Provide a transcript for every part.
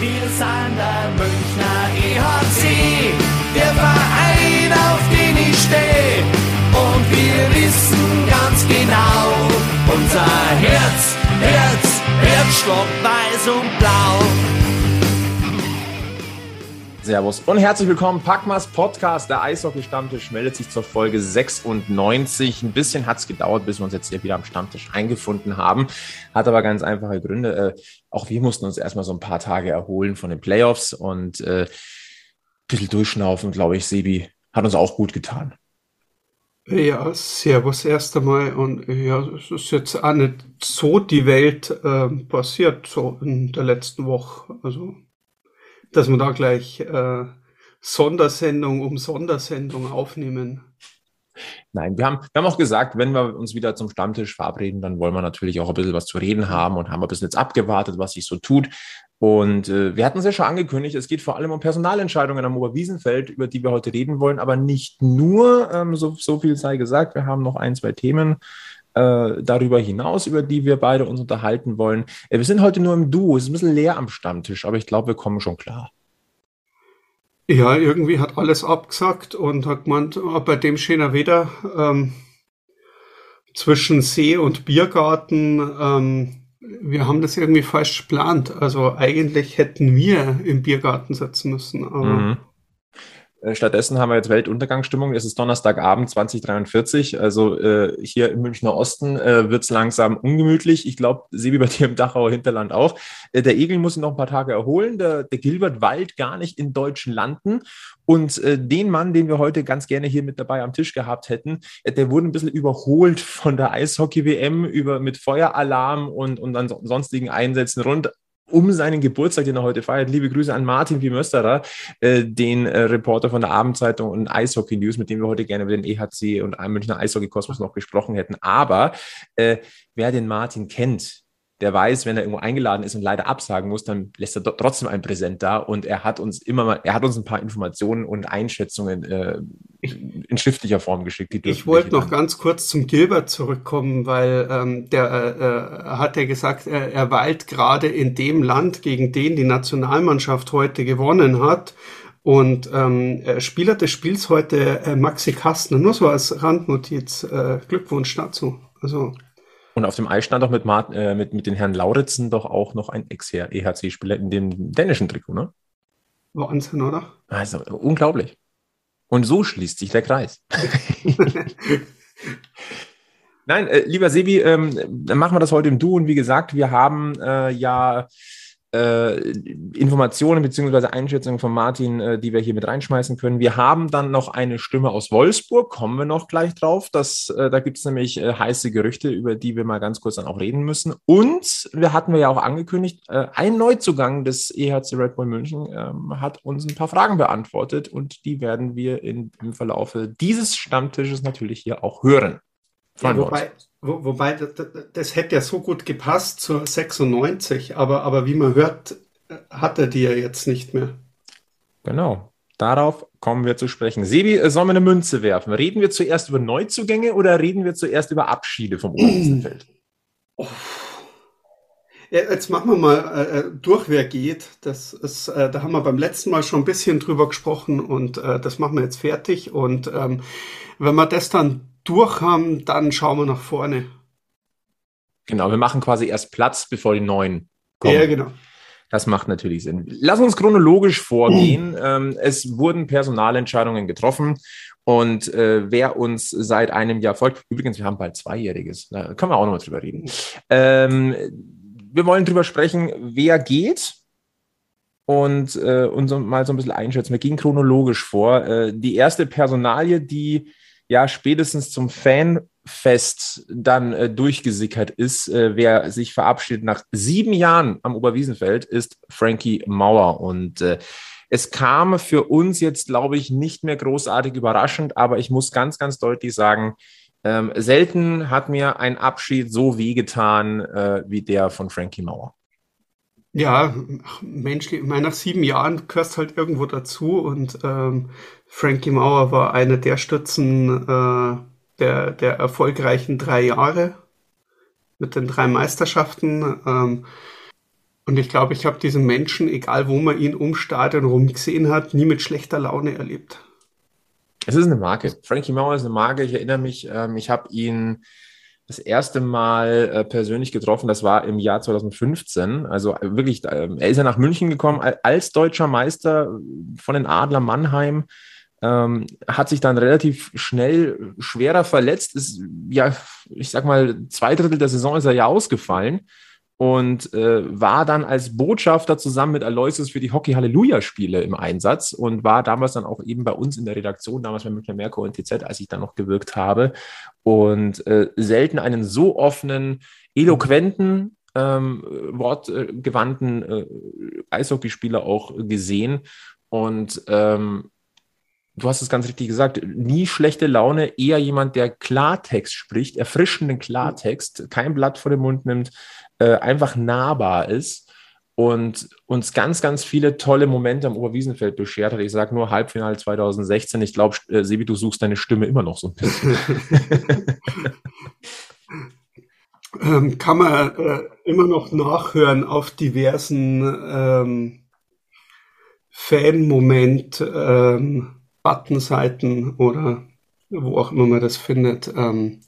Wir sind der Münchner EHC, der Verein, auf den ich stehe. Und wir wissen ganz genau, unser Herz, Herz, Herzstock weiß und blau. Servus und herzlich willkommen. Packmas Podcast, der Eishockey-Stammtisch, meldet sich zur Folge 96. Ein bisschen hat es gedauert, bis wir uns jetzt hier wieder am Stammtisch eingefunden haben. Hat aber ganz einfache Gründe. Äh, auch wir mussten uns erstmal so ein paar Tage erholen von den Playoffs und äh, ein bisschen durchschnaufen, glaube ich. Sebi hat uns auch gut getan. Ja, servus erst einmal. Und ja, es ist jetzt auch nicht so die Welt äh, passiert, so in der letzten Woche. Also dass wir da gleich äh, Sondersendung um Sondersendung aufnehmen. Nein, wir haben, wir haben auch gesagt, wenn wir uns wieder zum Stammtisch verabreden, dann wollen wir natürlich auch ein bisschen was zu reden haben und haben ein bisschen jetzt abgewartet, was sich so tut. Und äh, wir hatten es ja schon angekündigt, es geht vor allem um Personalentscheidungen am Oberwiesenfeld, über die wir heute reden wollen, aber nicht nur, ähm, so, so viel sei gesagt, wir haben noch ein, zwei Themen, äh, darüber hinaus, über die wir beide uns unterhalten wollen. Äh, wir sind heute nur im Duo, es ist ein bisschen leer am Stammtisch, aber ich glaube, wir kommen schon klar. Ja, irgendwie hat alles abgesagt und hat gemeint, bei dem schöner Wetter ähm, zwischen See und Biergarten, ähm, wir haben das irgendwie falsch geplant. Also eigentlich hätten wir im Biergarten sitzen müssen, aber mhm. Äh, stattdessen haben wir jetzt Weltuntergangsstimmung. Es ist Donnerstagabend 2043. Also äh, hier im Münchner Osten äh, wird es langsam ungemütlich. Ich glaube, sie wie bei dir im Dachauer Hinterland auch. Äh, der Egel muss sich noch ein paar Tage erholen. Der, der Gilbert weilt gar nicht in deutschen Landen. Und äh, den Mann, den wir heute ganz gerne hier mit dabei am Tisch gehabt hätten, äh, der wurde ein bisschen überholt von der Eishockey-WM über mit Feueralarm und, und dann sonstigen Einsätzen rund um seinen Geburtstag, den er heute feiert. Liebe Grüße an Martin Wimösterer, äh, den äh, Reporter von der Abendzeitung und Eishockey News, mit dem wir heute gerne über den EHC und Münchner Eishockey-Kosmos noch gesprochen hätten. Aber äh, wer den Martin kennt, der weiß, wenn er irgendwo eingeladen ist und leider absagen muss, dann lässt er trotzdem ein Präsent da und er hat uns immer mal, er hat uns ein paar Informationen und Einschätzungen äh, in schriftlicher Form geschickt. ich wollte noch ganz kurz zum Gilbert zurückkommen, weil ähm, der äh, hat ja gesagt, er, er weilt gerade in dem Land, gegen den die Nationalmannschaft heute gewonnen hat. Und ähm, Spieler des Spiels heute äh, Maxi Kastner, nur so als Randnotiz. Äh, Glückwunsch dazu. Also und auf dem Eis stand auch mit, Martin, äh, mit, mit den Herrn Lauritzen doch auch noch ein Ex-EHC-Spieler in dem dänischen Trikot, ne? Wahnsinn, oder? Also unglaublich. Und so schließt sich der Kreis. Nein, äh, lieber Sebi, ähm, dann machen wir das heute im Du. Und wie gesagt, wir haben äh, ja äh, Informationen beziehungsweise Einschätzungen von Martin, äh, die wir hier mit reinschmeißen können. Wir haben dann noch eine Stimme aus Wolfsburg, kommen wir noch gleich drauf. Das, äh, da gibt es nämlich äh, heiße Gerüchte, über die wir mal ganz kurz dann auch reden müssen. Und wir hatten wir ja auch angekündigt, äh, ein Neuzugang des EHC Red Bull München ähm, hat uns ein paar Fragen beantwortet und die werden wir in, im Verlaufe dieses Stammtisches natürlich hier auch hören. Ja, wobei, wo, wobei, das, das, hätte ja so gut gepasst zur 96, aber, aber wie man hört, hat er die ja jetzt nicht mehr. Genau. Darauf kommen wir zu sprechen. Sebi, äh, sollen wir eine Münze werfen? Reden wir zuerst über Neuzugänge oder reden wir zuerst über Abschiede vom Oberwiesenfeld? Oh. Ja, jetzt machen wir mal äh, äh, durch, wer geht. Das ist, äh, da haben wir beim letzten Mal schon ein bisschen drüber gesprochen und äh, das machen wir jetzt fertig. Und ähm, wenn wir das dann durch haben, dann schauen wir nach vorne. Genau, wir machen quasi erst Platz, bevor die neuen kommen. Ja, genau. Das macht natürlich Sinn. Lass uns chronologisch vorgehen. Mhm. es wurden Personalentscheidungen getroffen. Und äh, wer uns seit einem Jahr folgt, übrigens, wir haben bald Zweijähriges, da können wir auch nochmal drüber reden. Ähm, wir wollen drüber sprechen, wer geht und, äh, und so, mal so ein bisschen einschätzen. Wir gehen chronologisch vor. Äh, die erste Personalie, die ja spätestens zum Fanfest dann äh, durchgesickert ist, äh, wer sich verabschiedet nach sieben Jahren am Oberwiesenfeld, ist Frankie Mauer. Und äh, es kam für uns jetzt, glaube ich, nicht mehr großartig überraschend, aber ich muss ganz, ganz deutlich sagen, ähm, selten hat mir ein Abschied so wehgetan äh, wie der von Frankie Mauer. Ja, menschlich, ich meine, nach sieben Jahren gehörst halt irgendwo dazu und ähm, Frankie Mauer war einer der Stützen äh, der, der erfolgreichen drei Jahre mit den drei Meisterschaften. Ähm, Und ich glaube, ich habe diesen Menschen, egal wo man ihn um Stadion rum gesehen hat, nie mit schlechter Laune erlebt. Es ist eine Marke. Frankie Mauer ist eine Marke. Ich erinnere mich, ähm, ich habe ihn das erste Mal äh, persönlich getroffen. Das war im Jahr 2015. Also äh, wirklich, äh, er ist ja nach München gekommen als deutscher Meister von den Adler Mannheim. Ähm, hat sich dann relativ schnell schwerer verletzt. Ist ja, ich sag mal, zwei Drittel der Saison ist er ja ausgefallen und äh, war dann als Botschafter zusammen mit Aloysius für die Hockey Halleluja Spiele im Einsatz und war damals dann auch eben bei uns in der Redaktion, damals bei Münchner Merkur und TZ, als ich dann noch gewirkt habe und äh, selten einen so offenen, eloquenten, ähm, wortgewandten äh, Eishockeyspieler auch gesehen und ähm, du hast es ganz richtig gesagt, nie schlechte Laune, eher jemand, der Klartext spricht, erfrischenden Klartext, kein Blatt vor den Mund nimmt, äh, einfach nahbar ist und uns ganz, ganz viele tolle Momente am Oberwiesenfeld beschert hat. Ich sage nur Halbfinale 2016. Ich glaube, äh, Sebi, du suchst deine Stimme immer noch so ein bisschen. ähm, kann man äh, immer noch nachhören auf diversen ähm, Fan-Moment ähm, Buttonseiten oder wo auch immer man das findet. Ähm,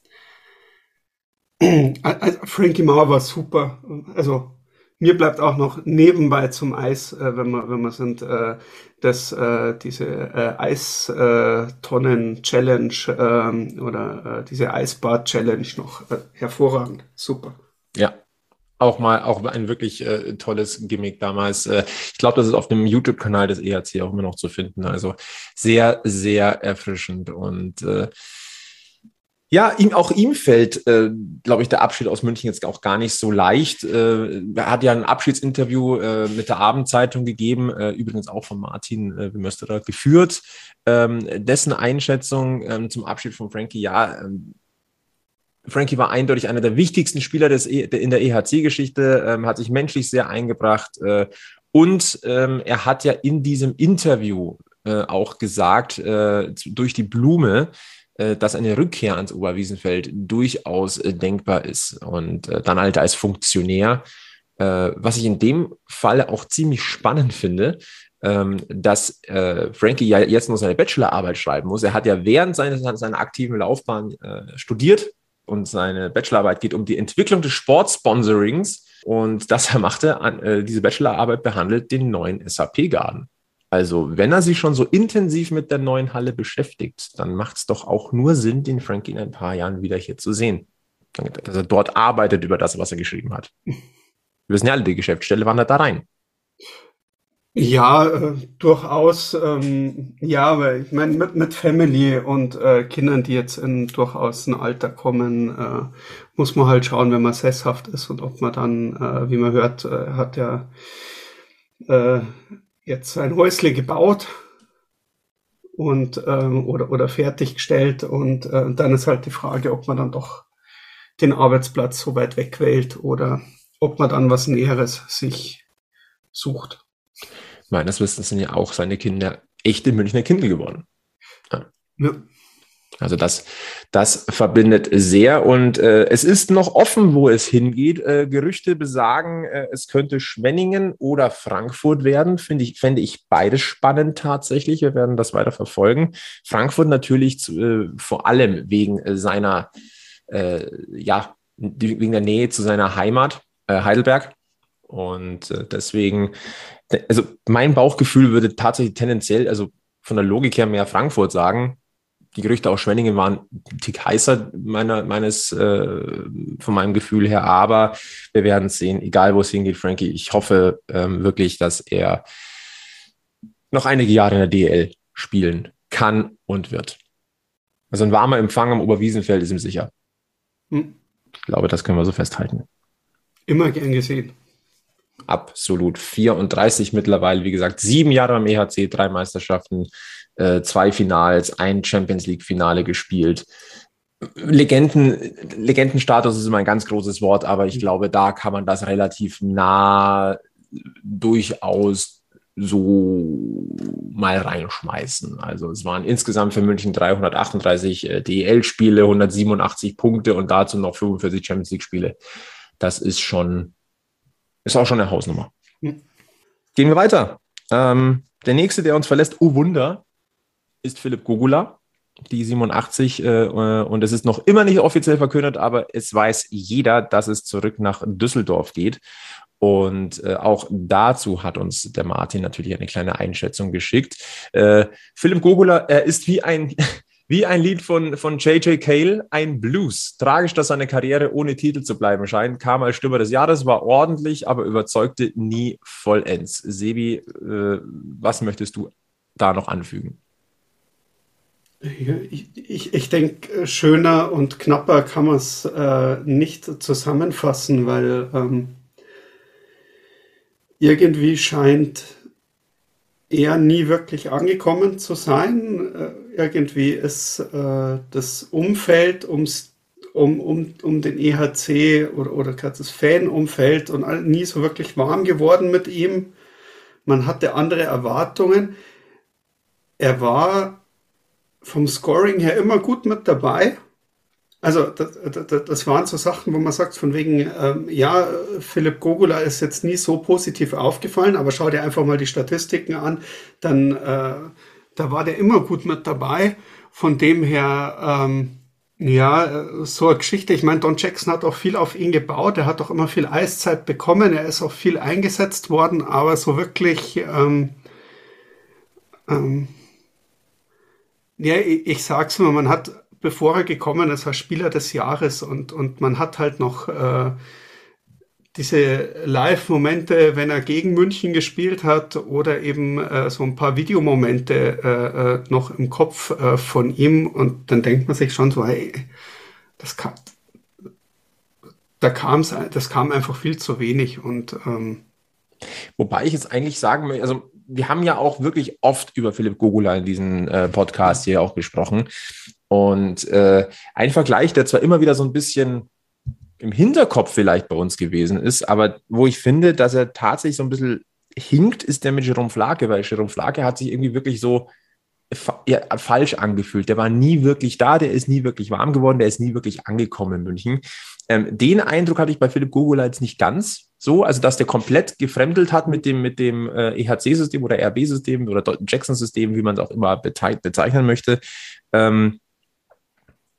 also Frankie Mauer war super. Also mir bleibt auch noch nebenbei zum Eis, äh, wenn wir wenn wir sind, äh, das äh, diese äh, Eistonnen Challenge ähm, oder äh, diese Eisbad Challenge noch äh, hervorragend. Super. Auch mal auch ein wirklich äh, tolles Gimmick damals. Äh, ich glaube, das ist auf dem YouTube-Kanal des EHC auch immer noch zu finden. Also sehr, sehr erfrischend und äh, ja, ihm, auch ihm fällt, äh, glaube ich, der Abschied aus München jetzt auch gar nicht so leicht. Äh, er hat ja ein Abschiedsinterview äh, mit der Abendzeitung gegeben, äh, übrigens auch von Martin äh, Wimösterer geführt. Ähm, dessen Einschätzung ähm, zum Abschied von Frankie, ja, ähm, Frankie war eindeutig einer der wichtigsten Spieler des e in der EHC-Geschichte, ähm, hat sich menschlich sehr eingebracht äh, und ähm, er hat ja in diesem Interview äh, auch gesagt, äh, durch die Blume, äh, dass eine Rückkehr ans Oberwiesenfeld durchaus äh, denkbar ist. Und äh, dann halt als Funktionär, was ich in dem Fall auch ziemlich spannend finde, ähm, dass Frankie ja jetzt noch seine Bachelorarbeit schreiben muss. Er hat ja während seines, seiner aktiven Laufbahn studiert und seine Bachelorarbeit geht um die Entwicklung des Sportsponsorings. Und das er machte, diese Bachelorarbeit behandelt den neuen SAP-Garden. Also, wenn er sich schon so intensiv mit der neuen Halle beschäftigt, dann macht es doch auch nur Sinn, den Frankie in ein paar Jahren wieder hier zu sehen. Dass er dort arbeitet über das, was er geschrieben hat. Wir wissen ja alle, die Geschäftsstelle wandert da rein. Ja, äh, durchaus. Ähm, ja, aber ich meine, mit, mit Family und äh, Kindern, die jetzt in durchaus ein Alter kommen, äh, muss man halt schauen, wenn man sesshaft ist und ob man dann, äh, wie man hört, äh, hat ja äh, jetzt ein Häusle gebaut und ähm, oder, oder fertiggestellt und dann ist halt die Frage, ob man dann doch den Arbeitsplatz so weit weg wählt oder ob man dann was Näheres sich sucht. Meines Wissens sind ja auch seine Kinder echte Münchner Kinder geworden. Ja. ja. Also das, das verbindet sehr und äh, es ist noch offen, wo es hingeht. Äh, Gerüchte besagen, äh, es könnte Schwenningen oder Frankfurt werden. Finde ich, fände ich beides spannend tatsächlich. Wir werden das weiter verfolgen. Frankfurt natürlich zu, äh, vor allem wegen äh, seiner, äh, ja, wegen der Nähe zu seiner Heimat, Heidelberg. Und äh, deswegen, also mein Bauchgefühl würde tatsächlich tendenziell, also von der Logik her mehr Frankfurt sagen die Gerüchte aus Schwenningen waren ein Tick heißer meiner, meines, äh, von meinem Gefühl her. Aber wir werden es sehen, egal wo es hingeht, Frankie. Ich hoffe ähm, wirklich, dass er noch einige Jahre in der DL spielen kann und wird. Also ein warmer Empfang am Oberwiesenfeld ist ihm sicher. Hm. Ich glaube, das können wir so festhalten. Immer gern gesehen. Absolut. 34 mittlerweile, wie gesagt, sieben Jahre am EHC, drei Meisterschaften, äh, zwei Finals, ein Champions League-Finale gespielt. Legenden, Legendenstatus ist immer ein ganz großes Wort, aber ich mhm. glaube, da kann man das relativ nah durchaus so mal reinschmeißen. Also es waren insgesamt für München 338 äh, DEL-Spiele, 187 Punkte und dazu noch 45 Champions League-Spiele. Das ist schon Ist auch schon eine Hausnummer. Gehen wir weiter. Ähm, der nächste, der uns verlässt, oh Wunder, ist Philipp Gogula, die 87. Äh, und es ist noch immer nicht offiziell verkündet, aber es weiß jeder, dass es zurück nach Düsseldorf geht. Und äh, auch dazu hat uns der Martin natürlich eine kleine Einschätzung geschickt. Äh, Philipp Gogula, er ist wie ein, wie ein Lied von, von J.J. Cale, ein Blues. Tragisch, dass seine Karriere ohne Titel zu bleiben scheint. Kam als Stürmer des Jahres, war ordentlich, aber überzeugte nie vollends. Sebi, äh, was möchtest du da noch anfügen? Ich, ich, ich denke, schöner und knapper kann man es äh, nicht zusammenfassen, weil ähm, irgendwie scheint er nie wirklich angekommen zu sein. Äh, irgendwie ist äh, das Umfeld ums, um, um, um den EHC oder, oder das Fanumfeld und nie so wirklich warm geworden mit ihm. Man hatte andere Erwartungen. Er war vom Scoring her immer gut mit dabei. Also das, das, das, waren so Sachen, wo man sagt, von wegen, ähm, ja, Philipp Gogula ist jetzt nie so positiv aufgefallen, aber schau dir einfach mal die Statistiken an, dann äh, da war der immer gut mit dabei. Von dem her, ähm, ja, so eine Geschichte. Ich meine, Don Jackson hat auch viel auf ihn gebaut. Er hat auch immer viel Eiszeit bekommen. Er ist auch viel eingesetzt worden, aber so wirklich, ähm, ähm, ja, ich, ich sag's mal, man hat bevor er gekommen ist, als Spieler des Jahres und, und man hat halt noch äh, diese Live-Momente, wenn er gegen München gespielt hat oder eben äh, so ein paar Videomomente äh, äh, noch im Kopf äh, von ihm und dann denkt man sich schon so, hey, das kam, da kam's, das kam einfach viel zu wenig und ähm, Wobei ich jetzt eigentlich sagen möchte, also wir haben ja auch wirklich oft über Philipp Gogula in diesem äh, Podcast hier auch gesprochen. Und äh, ein Vergleich, der zwar immer wieder so ein bisschen im Hinterkopf vielleicht bei uns gewesen ist, aber wo ich finde, dass er tatsächlich so ein bisschen hinkt, ist der mit Jerome Flake, weil Jerome Flake hat sich irgendwie wirklich so ja, falsch angefühlt. Der war nie wirklich da, der ist nie wirklich warm geworden, der ist nie wirklich angekommen in München. Ähm, den Eindruck hatte ich bei Philipp Gogula jetzt nicht ganz so, also dass der komplett gefremdelt hat mit dem, mit dem äh, EHC-System oder RB-System oder Jackson-System, wie man es auch immer bezeichnen möchte. Ähm,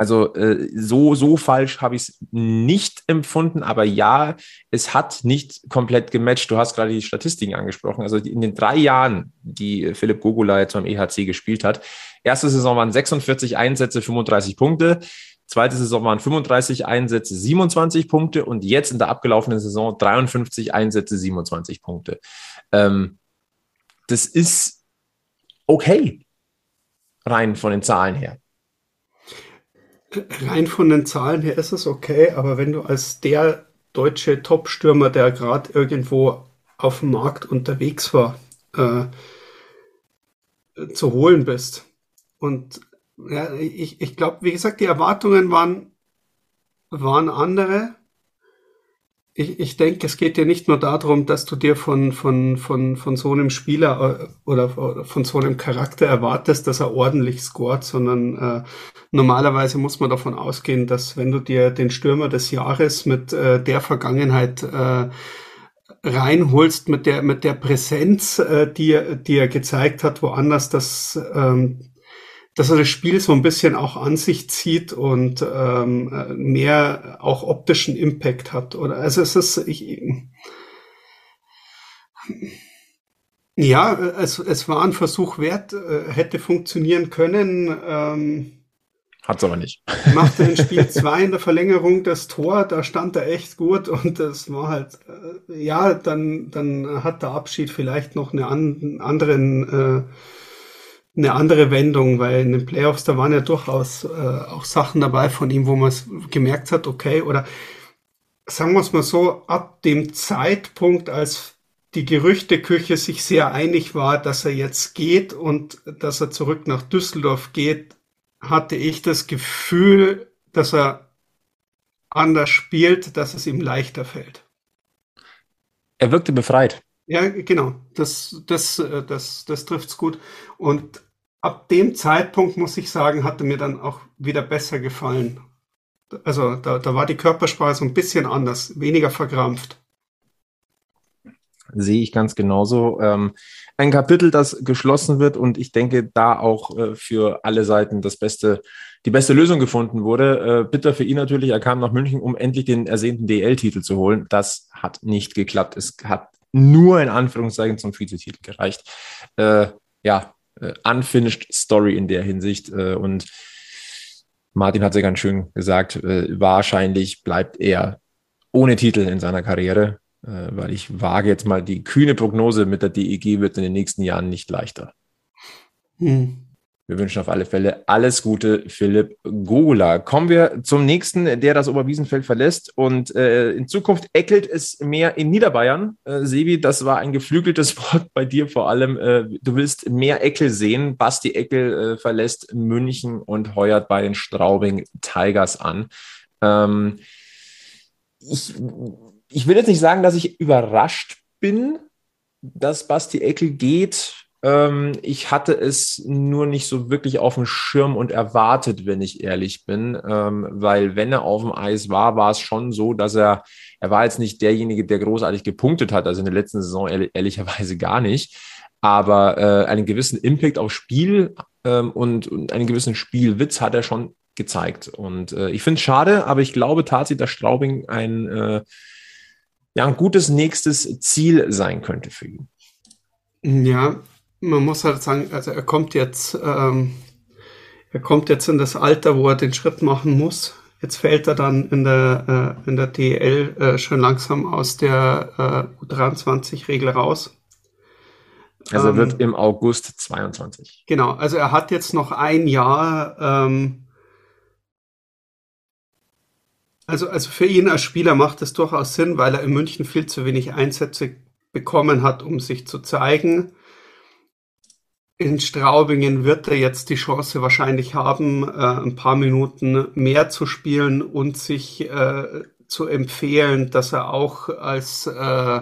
also äh, so, so falsch habe ich es nicht empfunden, aber ja, es hat nicht komplett gematcht. Du hast gerade die Statistiken angesprochen. Also in den drei Jahren, die Philipp Gogula jetzt beim EHC gespielt hat, erste Saison waren 46 Einsätze, 35 Punkte. Zweite Saison waren 35 Einsätze, 27 Punkte und jetzt in der abgelaufenen Saison 53 Einsätze, 27 Punkte. Ähm, das ist okay, rein von den Zahlen her rein von den Zahlen her ist es okay, aber wenn du als der deutsche Top-Stürmer, der gerade irgendwo auf dem Markt unterwegs war, äh, zu holen bist. Und ja, ich, ich glaube, wie gesagt, die Erwartungen waren, waren andere ich, ich denke, es geht dir nicht nur darum, dass du dir von, von, von, von so einem Spieler äh, oder von so einem Charakter erwartest, dass er ordentlich scoret, sondern äh, normalerweise muss man davon ausgehen, dass wenn du dir den Stürmer des Jahres mit äh, der Vergangenheit äh, reinholst, mit der, mit der Präsenz, äh, die, die er gezeigt hat, woanders, dass ähm, dass er das Spiel so ein bisschen auch an sich zieht und ähm, mehr auch optischen Impact hat. Oder also es ist ich, ja, es, es war ein Versuch wert, äh, hätte funktionieren können. Ähm, hat es aber nicht. Machte in Spiel 2 in der Verlängerung das Tor, da stand er echt gut und das war halt, äh, ja, dann, dann hat der Abschied vielleicht noch eine an, anderen äh, eine andere Wendung, weil in den Playoffs, da waren ja durchaus äh, auch Sachen dabei von ihm, wo man gemerkt hat, okay, oder sagen wir es mal so, ab dem Zeitpunkt, als die Gerüchteküche sich sehr einig war, dass er jetzt geht und dass er zurück nach Düsseldorf geht, hatte ich das Gefühl, dass er anders spielt, dass es ihm leichter fällt. Er wirkte befreit. Ja, genau. Das, das, äh, das, das trifft's gut. Und ab dem Zeitpunkt, muss ich sagen, hatte mir dann auch wieder besser gefallen. Also da, da war die Körpersprache so ein bisschen anders, weniger verkrampft. Sehe ich ganz genauso. Ähm, ein Kapitel, das geschlossen wird und ich denke, da auch äh, für alle Seiten das beste, die beste Lösung gefunden wurde. Äh, bitter für ihn natürlich, er kam nach München, um endlich den ersehnten DL-Titel zu holen. Das hat nicht geklappt. Es hat nur in Anführungszeichen zum Vizetitel gereicht. Äh, ja, äh, unfinished Story in der Hinsicht. Äh, und Martin hat es ja ganz schön gesagt, äh, wahrscheinlich bleibt er ohne Titel in seiner Karriere, weil ich wage jetzt mal die kühne Prognose mit der DEG wird in den nächsten Jahren nicht leichter. Hm. Wir wünschen auf alle Fälle alles Gute, Philipp Gogula. Kommen wir zum nächsten, der das Oberwiesenfeld verlässt. Und äh, in Zukunft eckelt es mehr in Niederbayern. Äh, Sebi, das war ein geflügeltes Wort bei dir vor allem. Äh, du willst mehr Eckel sehen. Basti Eckel äh, verlässt München und heuert bei den Straubing Tigers an. Ähm, ich, ich will jetzt nicht sagen, dass ich überrascht bin, dass Basti Eckel geht ich hatte es nur nicht so wirklich auf dem Schirm und erwartet, wenn ich ehrlich bin, ähm, weil wenn er auf dem Eis war, war es schon so, dass er, er war jetzt nicht derjenige, der großartig gepunktet hat, also in der letzten Saison ehrlich, ehrlicherweise gar nicht, aber äh, einen gewissen Impact aufs Spiel ähm, und, und einen gewissen Spielwitz hat er schon gezeigt. Und äh, ich finde es schade, aber ich glaube tatsächlich, dass Straubing ein, äh, ja, ein gutes nächstes Ziel sein könnte für ihn. Ja, man muss halt sagen, also er kommt jetzt, ähm, er kommt jetzt in das Alter, wo er den Schritt machen muss. Jetzt fällt er dann in der, äh, in der DL äh, schon langsam aus der äh, U23-Regel raus. Also er wird ähm, im August 22. Genau, also er hat jetzt noch ein Jahr. Ähm, also, also für ihn als Spieler macht es durchaus Sinn, weil er in München viel zu wenig Einsätze bekommen hat, um sich zu zeigen in Straubingen wird er jetzt die Chance wahrscheinlich haben, äh, ein paar Minuten mehr zu spielen und sich äh, zu empfehlen, dass er auch als äh,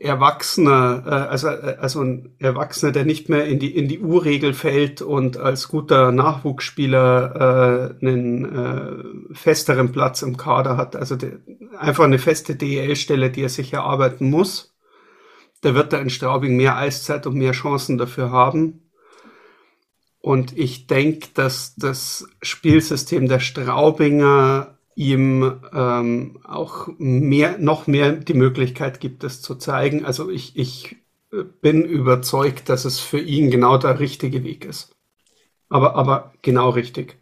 Erwachsener, äh, also, äh, also ein Erwachsener, der nicht mehr in die, in die U-Regel fällt und als guter Nachwuchsspieler äh, einen äh, festeren Platz im Kader hat, also de, einfach eine feste DEL-Stelle, die er sich erarbeiten muss da wird er in Straubing mehr Eiszeit und mehr Chancen dafür haben. Und ich denke, dass das Spielsystem der Straubinger ihm ähm, auch mehr, noch mehr die Möglichkeit gibt, es zu zeigen. Also ich, ich bin überzeugt, dass es für ihn genau der richtige Weg ist. Aber, aber genau richtig.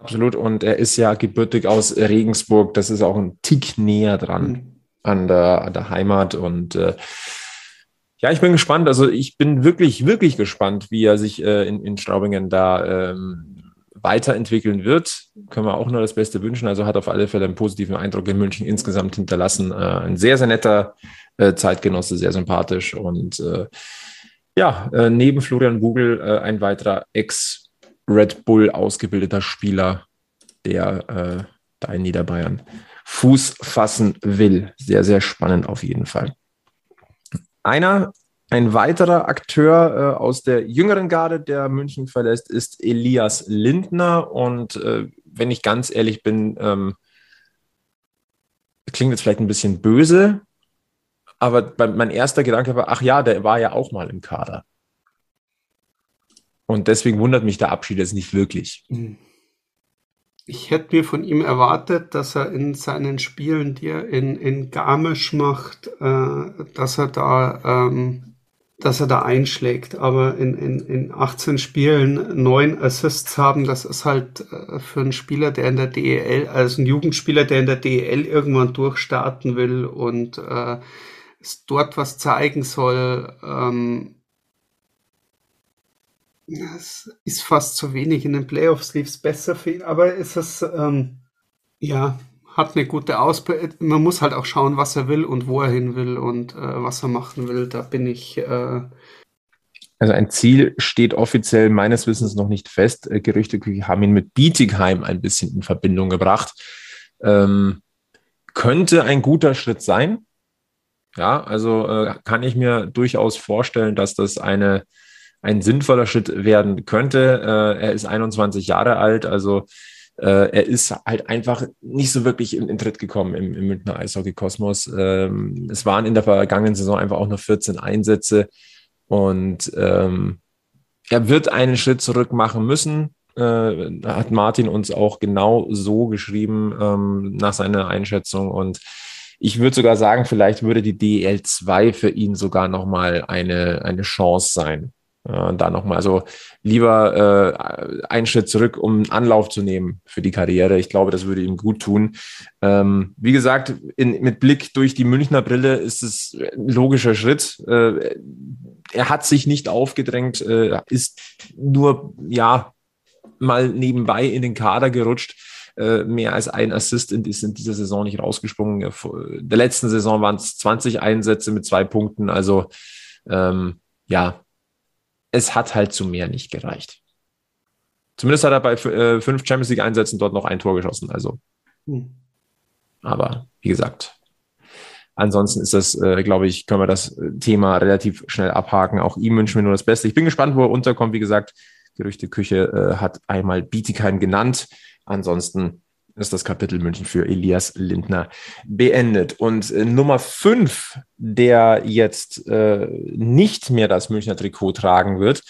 Absolut. Und er ist ja gebürtig aus Regensburg. Das ist auch ein Tick näher dran. Mhm an der, an der Heimat. Und äh, ja, ich bin gespannt. Also ich bin wirklich, wirklich gespannt, wie er sich äh, in, in Straubingen da ähm, weiterentwickeln wird. Können wir auch nur das Beste wünschen. Also hat auf alle Fälle einen positiven Eindruck in München insgesamt hinterlassen. Äh, ein sehr, sehr netter äh, Zeitgenosse, sehr sympathisch. Und äh, ja, äh, neben Florian Bugel äh, ein weiterer Ex-Red Bull ausgebildeter Spieler, der da in Niederbayern Fuß fassen will. Sehr, sehr spannend auf jeden Fall. Einer, ein weiterer Akteur äh, aus der jüngeren Garde, der München verlässt, ist Elias Lindner. Und äh, wenn ich ganz ehrlich bin, ähm, klingt jetzt vielleicht ein bisschen böse, aber mein erster Gedanke war, ach ja, der war ja auch mal im Kader. Und deswegen wundert mich der Abschied jetzt nicht wirklich. Mhm ich hätte mir von ihm erwartet, dass er in seinen Spielen, die er in, in Garmisch macht, äh, dass er da, ähm, dass er da einschlägt. Aber in, in, in 18 Spielen neun Assists haben, das ist halt äh, für einen Spieler, der in der DEL, also ein Jugendspieler, der in der DEL irgendwann durchstarten will und äh, dort was zeigen soll, ähm, es ist fast zu wenig. In den Playoffs lief es besser für ihn, aber es ist, ähm, ja, hat eine gute Ausbildung. Man muss halt auch schauen, was er will und wo er hin will und äh, was er machen will. Da bin ich. Äh also ein Ziel steht offiziell meines Wissens noch nicht fest. Äh, Gerüchte haben ihn mit Bietigheim ein bisschen in Verbindung gebracht. Ähm, könnte ein guter Schritt sein. Ja, also äh, kann ich mir durchaus vorstellen, dass das eine ein sinnvoller Schritt werden könnte. Äh, er ist 21 Jahre alt, also Äh, er ist halt einfach nicht so wirklich in, in Tritt gekommen im, im Münchner Eishockey-Kosmos. Ähm, es waren in der vergangenen Saison einfach auch nur 14 Einsätze und ähm, er wird einen Schritt zurück machen müssen. Äh, hat Martin uns auch genau so geschrieben ähm, nach seiner Einschätzung und ich würde sogar sagen, vielleicht würde die DL 2 für ihn sogar nochmal eine, eine Chance sein. Äh, da nochmal, also lieber äh, einen Schritt zurück, um Anlauf zu nehmen für die Karriere. Ich glaube, das würde ihm gut tun. Ähm, wie gesagt, in, mit Blick durch die Münchner Brille ist es ein logischer Schritt. Äh, er hat sich nicht aufgedrängt, äh, ist nur, ja, mal nebenbei in den Kader gerutscht. Äh, mehr als ein Assist ist in dieser Saison nicht rausgesprungen. Der letzten Saison waren es 20 Einsätze mit zwei Punkten. Also ähm, ja, es hat halt zu mehr nicht gereicht. Zumindest hat er bei äh, fünf Champions League Einsätzen dort noch ein Tor geschossen. Also, hm. aber wie gesagt, ansonsten ist das, äh, glaube ich, können wir das Thema relativ schnell abhaken. Auch ihm wünschen wir nur das Beste. Ich bin gespannt, wo er unterkommt. Wie gesagt, Gerüchteküche äh, hat einmal Bietigheim genannt. Ansonsten ist das Kapitel München für Elias Lindner beendet. Und äh, Nummer fünf, der jetzt äh, nicht mehr das Münchner Trikot tragen wird.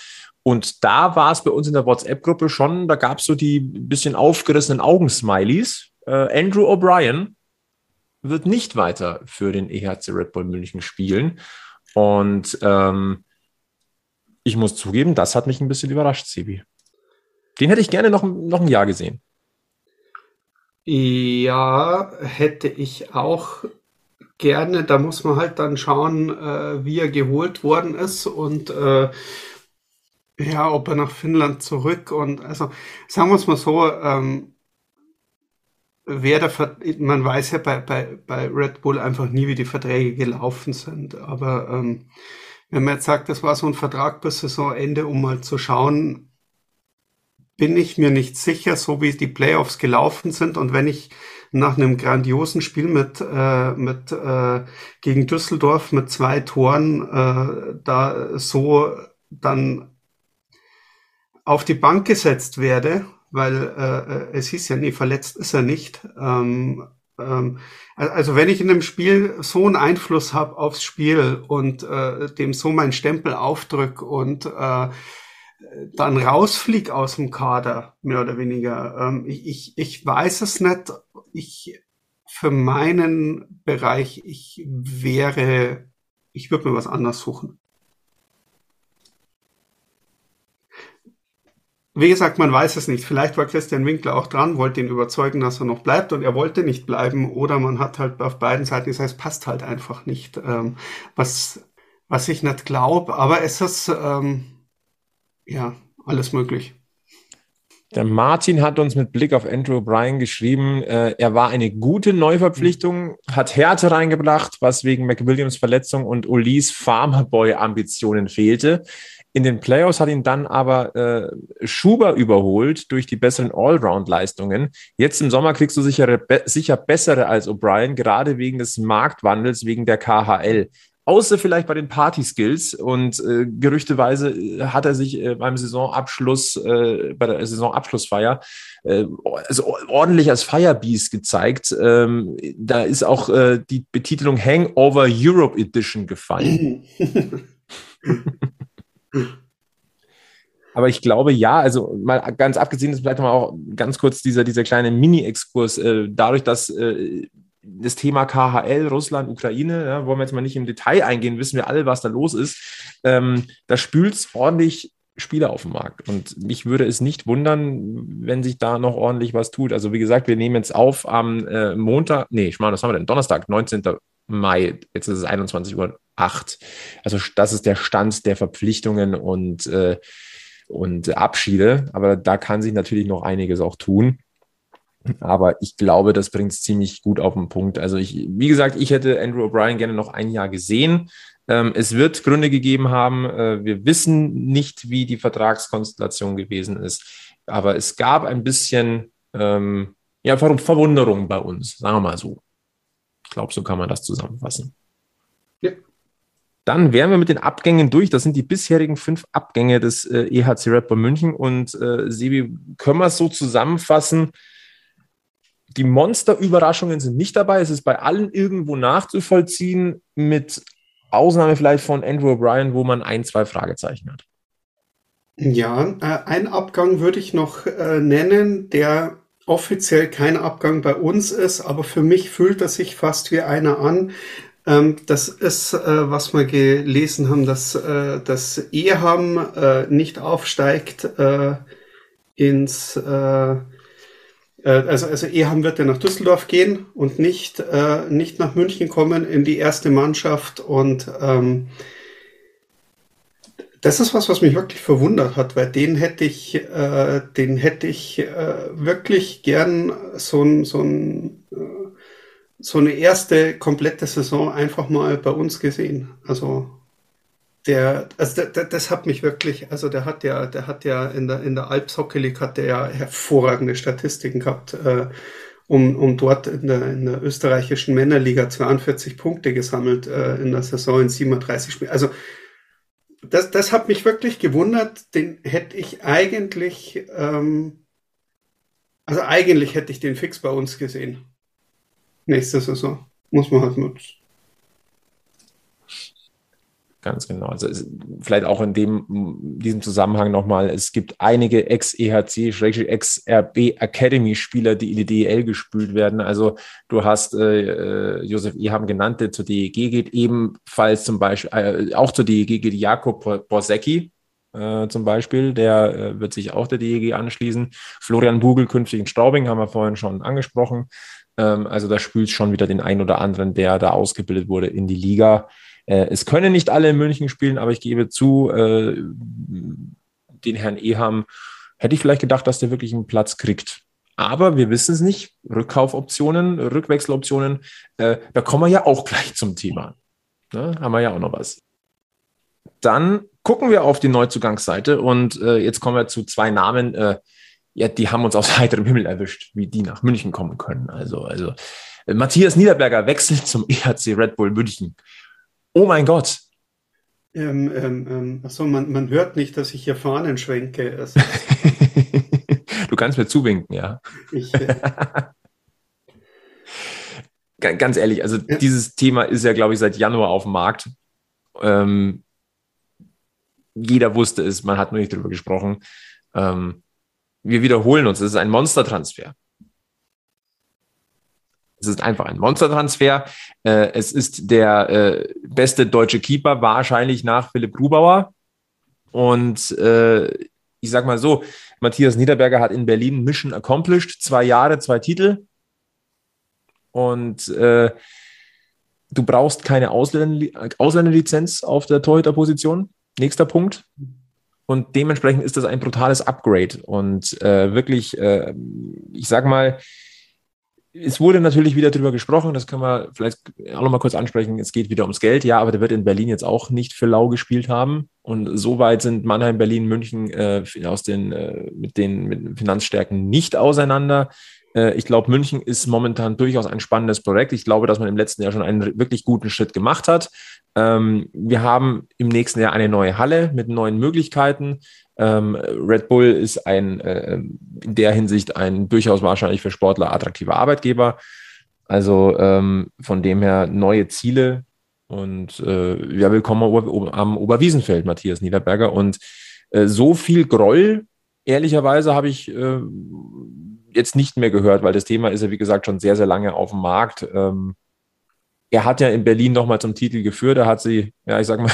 Und da war es bei uns in der WhatsApp-Gruppe schon, da gab es so die bisschen aufgerissenen Augensmileys. Äh, Andrew O'Brien wird nicht weiter für den EHC Red Bull München spielen. Und ähm, ich muss zugeben, das hat mich ein bisschen überrascht, Sibi. Den hätte ich gerne noch, noch ein Jahr gesehen. Ja, hätte ich auch gerne. Da muss man halt dann schauen, äh, wie er geholt worden ist und äh, ja, ob er nach Finnland zurück und also sagen wir es mal so, ähm, wer der man weiß ja bei, bei, bei Red Bull einfach nie, wie die Verträge gelaufen sind. Aber ähm, wenn man jetzt sagt, das war so ein Vertrag bis Saisonende, um mal zu schauen, bin ich mir nicht sicher, so wie die Playoffs gelaufen sind. Und wenn ich nach einem grandiosen Spiel mit, äh, mit äh, gegen Düsseldorf mit zwei Toren äh, da so dann auf die Bank gesetzt werde, weil äh, äh es hieß ja, nee, verletzt ist er nicht. Ähm, ähm, also wenn ich in einem Spiel so einen Einfluss habe aufs Spiel und äh, dem so meinen Stempel aufdrück und dann rausflieg aus dem Kader, mehr oder weniger. Ähm, ich, ich, ich weiß es nicht. Ich, für meinen Bereich, ich wäre, ich würde mir was anderes suchen. Wie gesagt, man weiß es nicht. Vielleicht war Christian Winkler auch dran, wollte ihn überzeugen, dass er noch bleibt und er wollte nicht bleiben. Oder man hat halt auf beiden Seiten gesagt, es passt halt einfach nicht. Ähm, was, was ich nicht glaube. Aber es ist, ähm, ja, alles möglich. Der Martin hat uns mit Blick auf Andrew Bryan geschrieben, äh, er war eine gute Neuverpflichtung, hat Härte reingebracht, was wegen McWilliams Verletzung und Ulis Farmerboy-Ambitionen fehlte. In den Playoffs hat ihn dann aber äh, Schuber überholt durch die besseren Allround-Leistungen. Jetzt im Sommer kriegst du sicher, be sicher bessere als O'Brien, gerade wegen des Marktwandels, wegen der KHL außer vielleicht bei den Party-Skills. Und äh, gerüchteweise äh, hat er sich äh, beim Saisonabschluss, äh, bei der Saisonabschlussfeier, äh, also ordentlich als Firebeast gezeigt. Ähm, da ist auch äh, die Betitelung Hangover Europe Edition gefallen. Aber ich glaube, ja, also mal ganz abgesehen, ist vielleicht mal auch ganz kurz dieser, dieser kleine Mini-Exkurs, äh, dadurch, dass äh, das Thema KHL, Russland, Ukraine, ja, wollen wir jetzt mal nicht im Detail eingehen, wissen wir alle, was da los ist. Ähm, da spült es ordentlich Spieler auf dem Markt. Und mich würde es nicht wundern, wenn sich da noch ordentlich was tut. Also wie gesagt, wir nehmen jetzt auf am äh, Montag, nee, ich meine, was haben wir denn? Donnerstag, 19. Mai, jetzt ist es 21 Uhr 8. Also das ist der Stand der Verpflichtungen und, äh, und Abschiede. Aber da kann sich natürlich noch einiges auch tun. Aber ich glaube, das bringt es ziemlich gut auf den Punkt. Also ich, wie gesagt, ich hätte Andrew O'Brien gerne noch ein Jahr gesehen. Ähm, es wird Gründe gegeben haben. Äh, wir wissen nicht, wie die Vertragskonstellation gewesen ist. Aber es gab ein bisschen ähm, ja, Verwunderung bei uns, sagen wir mal so. Ich glaube, so kann man das zusammenfassen. Ja. Dann wären wir mit den Abgängen durch. Das sind die bisherigen fünf Abgänge des äh, EHC Bull München. Und äh, Sebi, können wir es so zusammenfassen? Die Monsterüberraschungen sind nicht dabei. Es ist bei allen irgendwo nachzuvollziehen, mit Ausnahme vielleicht von Andrew O'Brien, wo man ein, zwei Fragezeichen hat. Ja, äh, ein Abgang würde ich noch äh, nennen, der offiziell kein Abgang bei uns ist, aber für mich fühlt er sich fast wie einer an. Ähm, das ist, äh, was wir gelesen haben, dass äh, das Eham äh, nicht aufsteigt äh, ins äh, also, also Eham wird ja nach Düsseldorf gehen und nicht, äh, nicht nach München kommen in die erste Mannschaft. Und ähm, das ist was, was mich wirklich verwundert hat, weil den hätte ich, äh, den hätte ich äh, wirklich gern so ein, so ein, äh, so eine erste komplette Saison einfach mal bei uns gesehen. Also der, also der, der, das hat mich wirklich, also der hat ja, der hat ja in der in der Alps Hockey League hat der ja hervorragende Statistiken gehabt, äh, um, um dort in der, in der österreichischen Männerliga 42 Punkte gesammelt äh, in der Saison in 37 Spielen. Also das, das hat mich wirklich gewundert. Den hätte ich eigentlich, ähm, also eigentlich hätte ich den fix bei uns gesehen. Nächste Saison. Muss man halt nutzen. Ganz genau. Also es, vielleicht auch in dem, diesem Zusammenhang nochmal, es gibt einige Ex-EHC, Ex-RB Academy-Spieler, die in die DEL gespült werden. Also du hast äh, äh Josef Eham genannt, der zur DEG geht, ebenfalls zum Beispiel, äh, auch zur DEG geht Jakob Borsecki, äh, zum Beispiel, der äh, wird sich auch der DEG anschließen. Florian Bugel künftig in Straubing, haben wir vorhin schon angesprochen. Ähm, also da spült schon wieder den einen oder anderen, der da ausgebildet wurde, in die Liga. Äh, es können nicht alle in München spielen, aber ich gebe zu, äh, den Herrn Eham hätte ich vielleicht gedacht, dass der wirklich einen Platz kriegt. Aber wir wissen es nicht. Rückkaufoptionen, Rückwechseloptionen, äh, da kommen wir ja auch gleich zum Thema. Ne? Haben wir ja auch noch was. Dann gucken wir auf die Neuzugangsseite und äh, jetzt kommen wir zu zwei Namen, äh, ja, die haben uns aus heiterem Himmel erwischt, wie die nach München kommen können. Also, also Matthias Niederberger wechselt zum EHC Red Bull München oh mein Gott. Ähm, ähm, ähm, achso, man, man hört nicht, dass ich hier Fahnen schwenke. Also, du kannst mir zuwinken, ja. Ich, äh, Ganz ehrlich, also ja. dieses Thema ist ja, glaube ich, seit Januar auf dem Markt. Ähm, jeder wusste es, man hat nur nicht darüber gesprochen. Ähm, wir wiederholen uns, es ist ein Monstertransfer. Es ist einfach ein Monstertransfer. Äh, es ist der äh, beste deutsche Keeper, wahrscheinlich nach Philipp Grubauer. Und äh, ich sag mal so, Matthias Niederberger hat in Berlin Mission accomplished, zwei Jahre, zwei Titel. Und du brauchst keine Ausländer Ausländerlizenz auf der Torhüterposition. Nächster Punkt. Und dementsprechend ist das ein brutales Upgrade. Und äh, wirklich, äh, ich sag mal, es wurde natürlich wieder darüber gesprochen, das können wir vielleicht auch nochmal kurz ansprechen. Es geht wieder ums Geld, ja, aber der wird in Berlin jetzt auch nicht für lau gespielt haben. Und so weit sind Mannheim, Berlin, München äh, aus den, äh, mit den mit Finanzstärken nicht auseinander. Äh, ich glaube, München ist momentan durchaus ein spannendes Projekt. Ich glaube, dass man im letzten Jahr schon einen wirklich guten Schritt gemacht hat. Ähm, wir haben im nächsten Jahr eine neue Halle mit neuen Möglichkeiten. Ähm, Red Bull ist ein äh, in der Hinsicht ein durchaus wahrscheinlich für Sportler attraktiver Arbeitgeber. Also ähm, von dem her neue Ziele und äh, ja, willkommen am Oberwiesenfeld, Matthias Niederberger. Und äh, so viel Groll, ehrlicherweise, habe ich äh, jetzt nicht mehr gehört, weil das Thema ist ja, wie gesagt, schon sehr, sehr lange auf dem Markt. Ähm, er hat ja in Berlin nochmal zum Titel geführt. Er hat sie, ja, ich sag mal,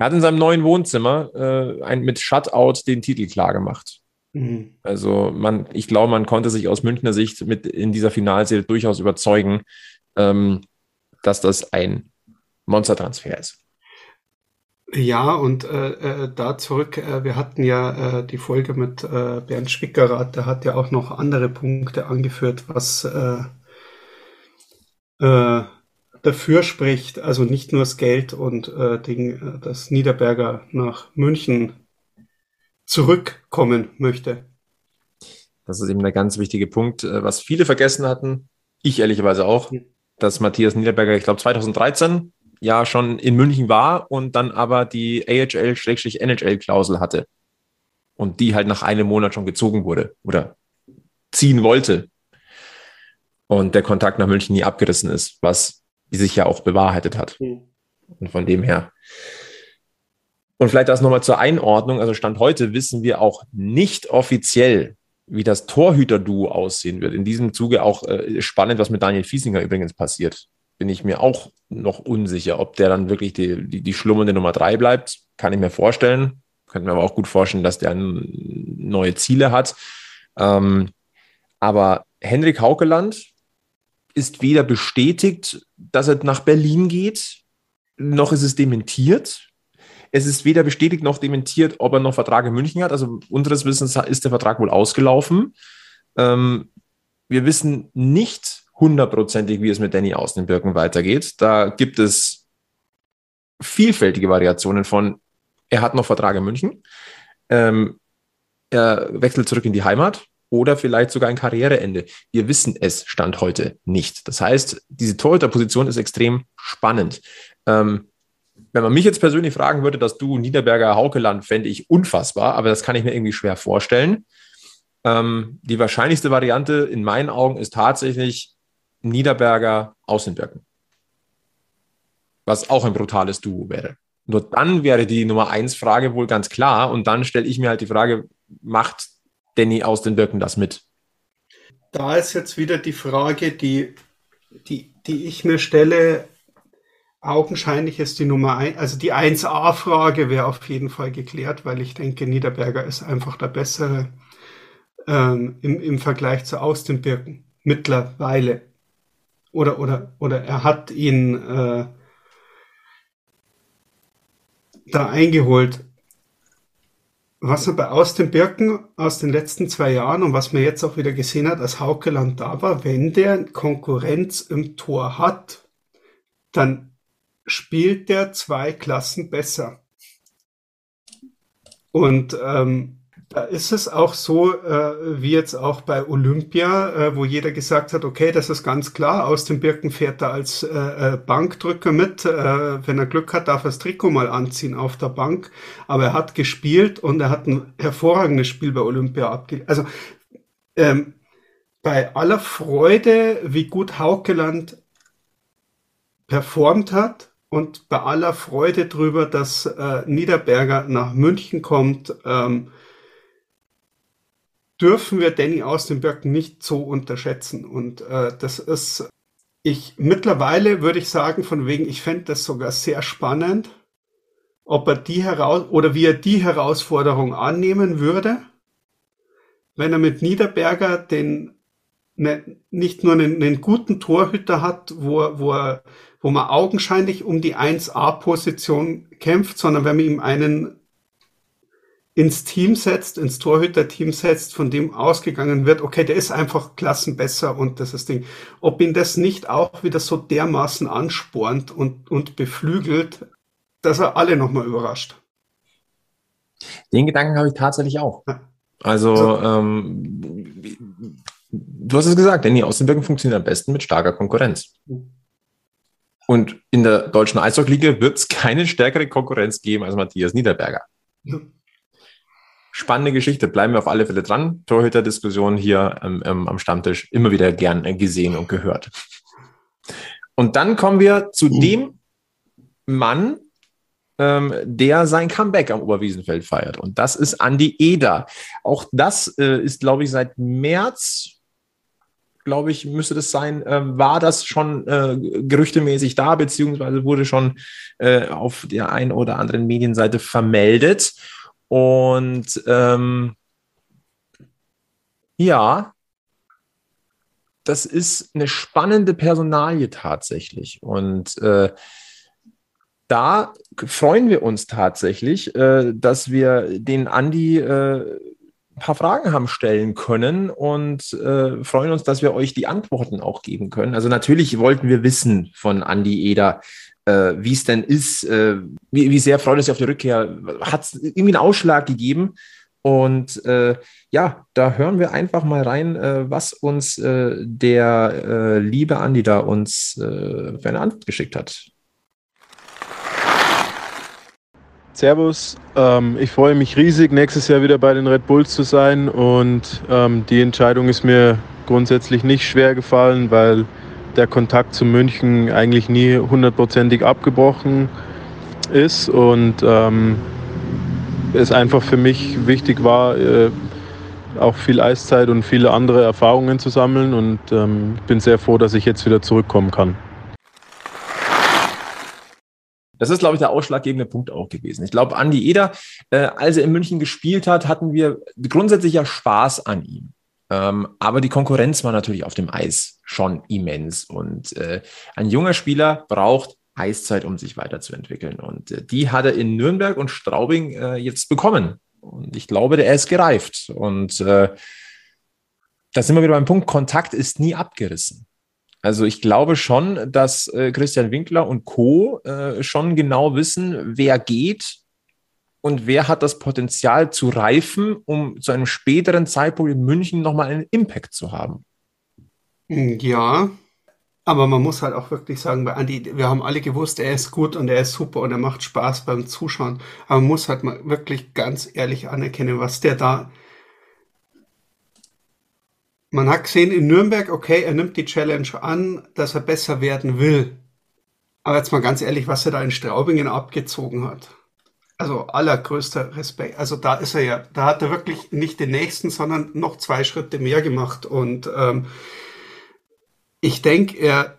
er hat in seinem neuen Wohnzimmer äh, ein, mit Shutout den Titel klar gemacht. Mhm. Also man, ich glaube, man konnte sich aus Münchner Sicht mit in dieser Finalserie durchaus überzeugen, ähm, dass das ein Monstertransfer ist. Ja, und äh, äh, da zurück, äh, wir hatten ja äh, die Folge mit äh, Bernd Schwickerath, der hat ja auch noch andere Punkte angeführt, was äh, äh, dafür spricht, also nicht nur das Geld und äh, Ding, äh, dass Niederberger nach München zurückkommen möchte. Das ist eben der ganz wichtige Punkt, äh, was viele vergessen hatten, ich ehrlicherweise auch, dass Matthias Niederberger, ich glaube 2013 ja schon in München war und dann aber die AHL-NHL-Klausel hatte und die halt nach einem Monat schon gezogen wurde oder ziehen wollte. und der Kontakt nach München nie abgerissen ist, was sich ja auch bewahrheitet hat. Mhm. Und von dem her. Und vielleicht das nochmal zur Einordnung. Also Stand heute wissen wir auch nicht offiziell, wie das Torhüter-Duo aussehen wird. In diesem Zuge auch äh, spannend, was mit Daniel Fiesinger übrigens passiert. Bin ich mir auch noch unsicher, ob der dann wirklich die, die, die schlummernde Nummer drei bleibt. Kann ich mir vorstellen. Könnte mir aber auch gut vorstellen, dass der neue Ziele hat. Ähm, aber Henrik Haukeland ist weder bestätigt, dass er nach Berlin geht, noch ist es dementiert. Es ist weder bestätigt noch dementiert, ob er noch Vertrag in München hat. Also unseres Wissens ist der Vertrag wohl ausgelaufen. Ähm, wir wissen nicht hundertprozentig, wie es mit Danny Außenbirken weitergeht. Da gibt es vielfältige Variationen von, er hat noch Vertrag in München, ähm, er wechselt zurück in die Heimat oder vielleicht sogar ein Karriereende. Wir wissen es Stand heute nicht. Das heißt, diese Torhüterposition ist extrem spannend. Ähm, wenn man mich jetzt persönlich fragen würde, dass du Niederberger Haukeland fände ich unfassbar, aber das kann ich mir irgendwie schwer vorstellen. Ähm, die wahrscheinlichste Variante in meinen Augen ist tatsächlich Niederberger Außenbirken. Was auch ein brutales Duo wäre. Nur dann wäre die Nummer eins Frage wohl ganz klar. Und dann stelle ich mir halt die Frage, macht Danny aus den Birken das mit? Da ist jetzt wieder die Frage, die, die, die ich mir stelle, augenscheinlich ist die Nummer ein, also die 1a-Frage wäre auf jeden Fall geklärt, weil ich denke, Niederberger ist einfach der bessere ähm, im, im Vergleich zu Austin Birken mittlerweile. Oder, oder, oder er hat ihn äh, da eingeholt. Was man bei Austin Birken aus den letzten zwei Jahren und was man jetzt auch wieder gesehen hat, als Haukeland da war, wenn der Konkurrenz im Tor hat, dann spielt der zwei Klassen besser. Und ähm, da ist es auch so, äh, wie jetzt auch bei Olympia, äh, wo jeder gesagt hat, okay, das ist ganz klar, aus dem Birken fährt er als äh, äh, Bankdrücker mit. Äh, wenn er Glück hat, darf er das Trikot mal anziehen auf der Bank. Aber er hat gespielt und er hat ein hervorragendes Spiel bei Olympia abgegeben. Also ähm, bei aller Freude, wie gut Haukeland performt hat, und bei aller Freude drüber, dass äh, Niederberger nach München kommt, ähm, dürfen wir Danny aus den Birken nicht so unterschätzen. Und äh, das ist, ich mittlerweile würde ich sagen, von wegen, ich fände das sogar sehr spannend, ob er die heraus oder wie er die Herausforderung annehmen würde, wenn er mit Niederberger den ne, nicht nur einen, einen guten Torhüter hat, wo, wo er wo man augenscheinlich um die 1A-Position kämpft, sondern wenn man ihm einen ins Team setzt, ins Torhüter-Team setzt, von dem ausgegangen wird, okay, der ist einfach Klassen besser und das ist Ding. Ob ihn das nicht auch wieder so dermaßen anspornt und, und beflügelt, dass er alle nochmal überrascht. Den Gedanken habe ich tatsächlich auch. Also, also ähm, du hast es gesagt, Danny Außenbirken funktioniert am besten mit starker Konkurrenz. Mhm. Und in der deutschen Eishockey-Liga wird es keine stärkere Konkurrenz geben als Matthias Niederberger. Spannende Geschichte. Bleiben wir auf alle Fälle dran. Torhüter-Diskussion hier ähm, ähm, am Stammtisch immer wieder gern gesehen und gehört. Und dann kommen wir zu mhm. dem Mann, ähm, der sein Comeback am Oberwiesenfeld feiert. Und das ist Andy Eder. Auch das äh, ist, glaube ich, seit März glaube ich, müsste das sein, äh, war das schon äh, gerüchtemäßig da, beziehungsweise wurde schon äh, auf der einen oder anderen Medienseite vermeldet. Und ähm, ja, das ist eine spannende Personalie tatsächlich. Und äh, da freuen wir uns tatsächlich, äh, dass wir den Andi äh, paar Fragen haben stellen können und äh, freuen uns, dass wir euch die Antworten auch geben können. Also natürlich wollten wir wissen von Andy Eder, äh, wie es denn ist, äh, wie, wie sehr freut es sich auf die Rückkehr. Hat es irgendwie einen Ausschlag gegeben? Und äh, ja, da hören wir einfach mal rein, äh, was uns äh, der liebe Andi da uns für eine Antwort geschickt hat. Servus, ähm, ich freue mich riesig, nächstes Jahr wieder bei den Red Bulls zu sein und ähm, die Entscheidung ist mir grundsätzlich nicht schwer gefallen, weil der Kontakt zu München eigentlich nie hundertprozentig abgebrochen ist und ähm, es einfach für mich wichtig war, äh, auch viel Eiszeit und viele andere Erfahrungen zu sammeln und ähm, bin sehr froh, dass ich jetzt wieder zurückkommen kann. Das ist, glaube ich, der ausschlaggebende Punkt auch gewesen. Ich glaube, Andi Eder, äh, als er in München gespielt hat, hatten wir grundsätzlich ja Spaß an ihm. Ähm, aber die Konkurrenz war natürlich auf dem Eis schon immens. Und äh, ein junger Spieler braucht Eiszeit, um sich weiterzuentwickeln. Und äh, die hat er in Nürnberg und Straubing äh, jetzt bekommen. Und ich glaube, der ist gereift. Und äh, da sind wir wieder beim Punkt, Kontakt ist nie abgerissen. Also ich glaube schon, dass äh, Christian Winkler und Co. Äh, schon genau wissen, wer geht und wer hat das Potenzial zu reifen, um zu einem späteren Zeitpunkt in München nochmal einen Impact zu haben. Ja, aber man muss halt auch wirklich sagen, bei Andi, wir haben alle gewusst, er ist gut und er ist super und er macht Spaß beim Zuschauen. Aber man muss halt mal wirklich ganz ehrlich anerkennen, was der da. Man hat gesehen in Nürnberg, okay, er nimmt die Challenge an, dass er besser werden will. Aber jetzt mal ganz ehrlich, was er da in Straubingen abgezogen hat. Also allergrößter Respekt. Also da ist er ja, da hat er wirklich nicht den nächsten, sondern noch zwei Schritte mehr gemacht. Und ähm, ich denke, er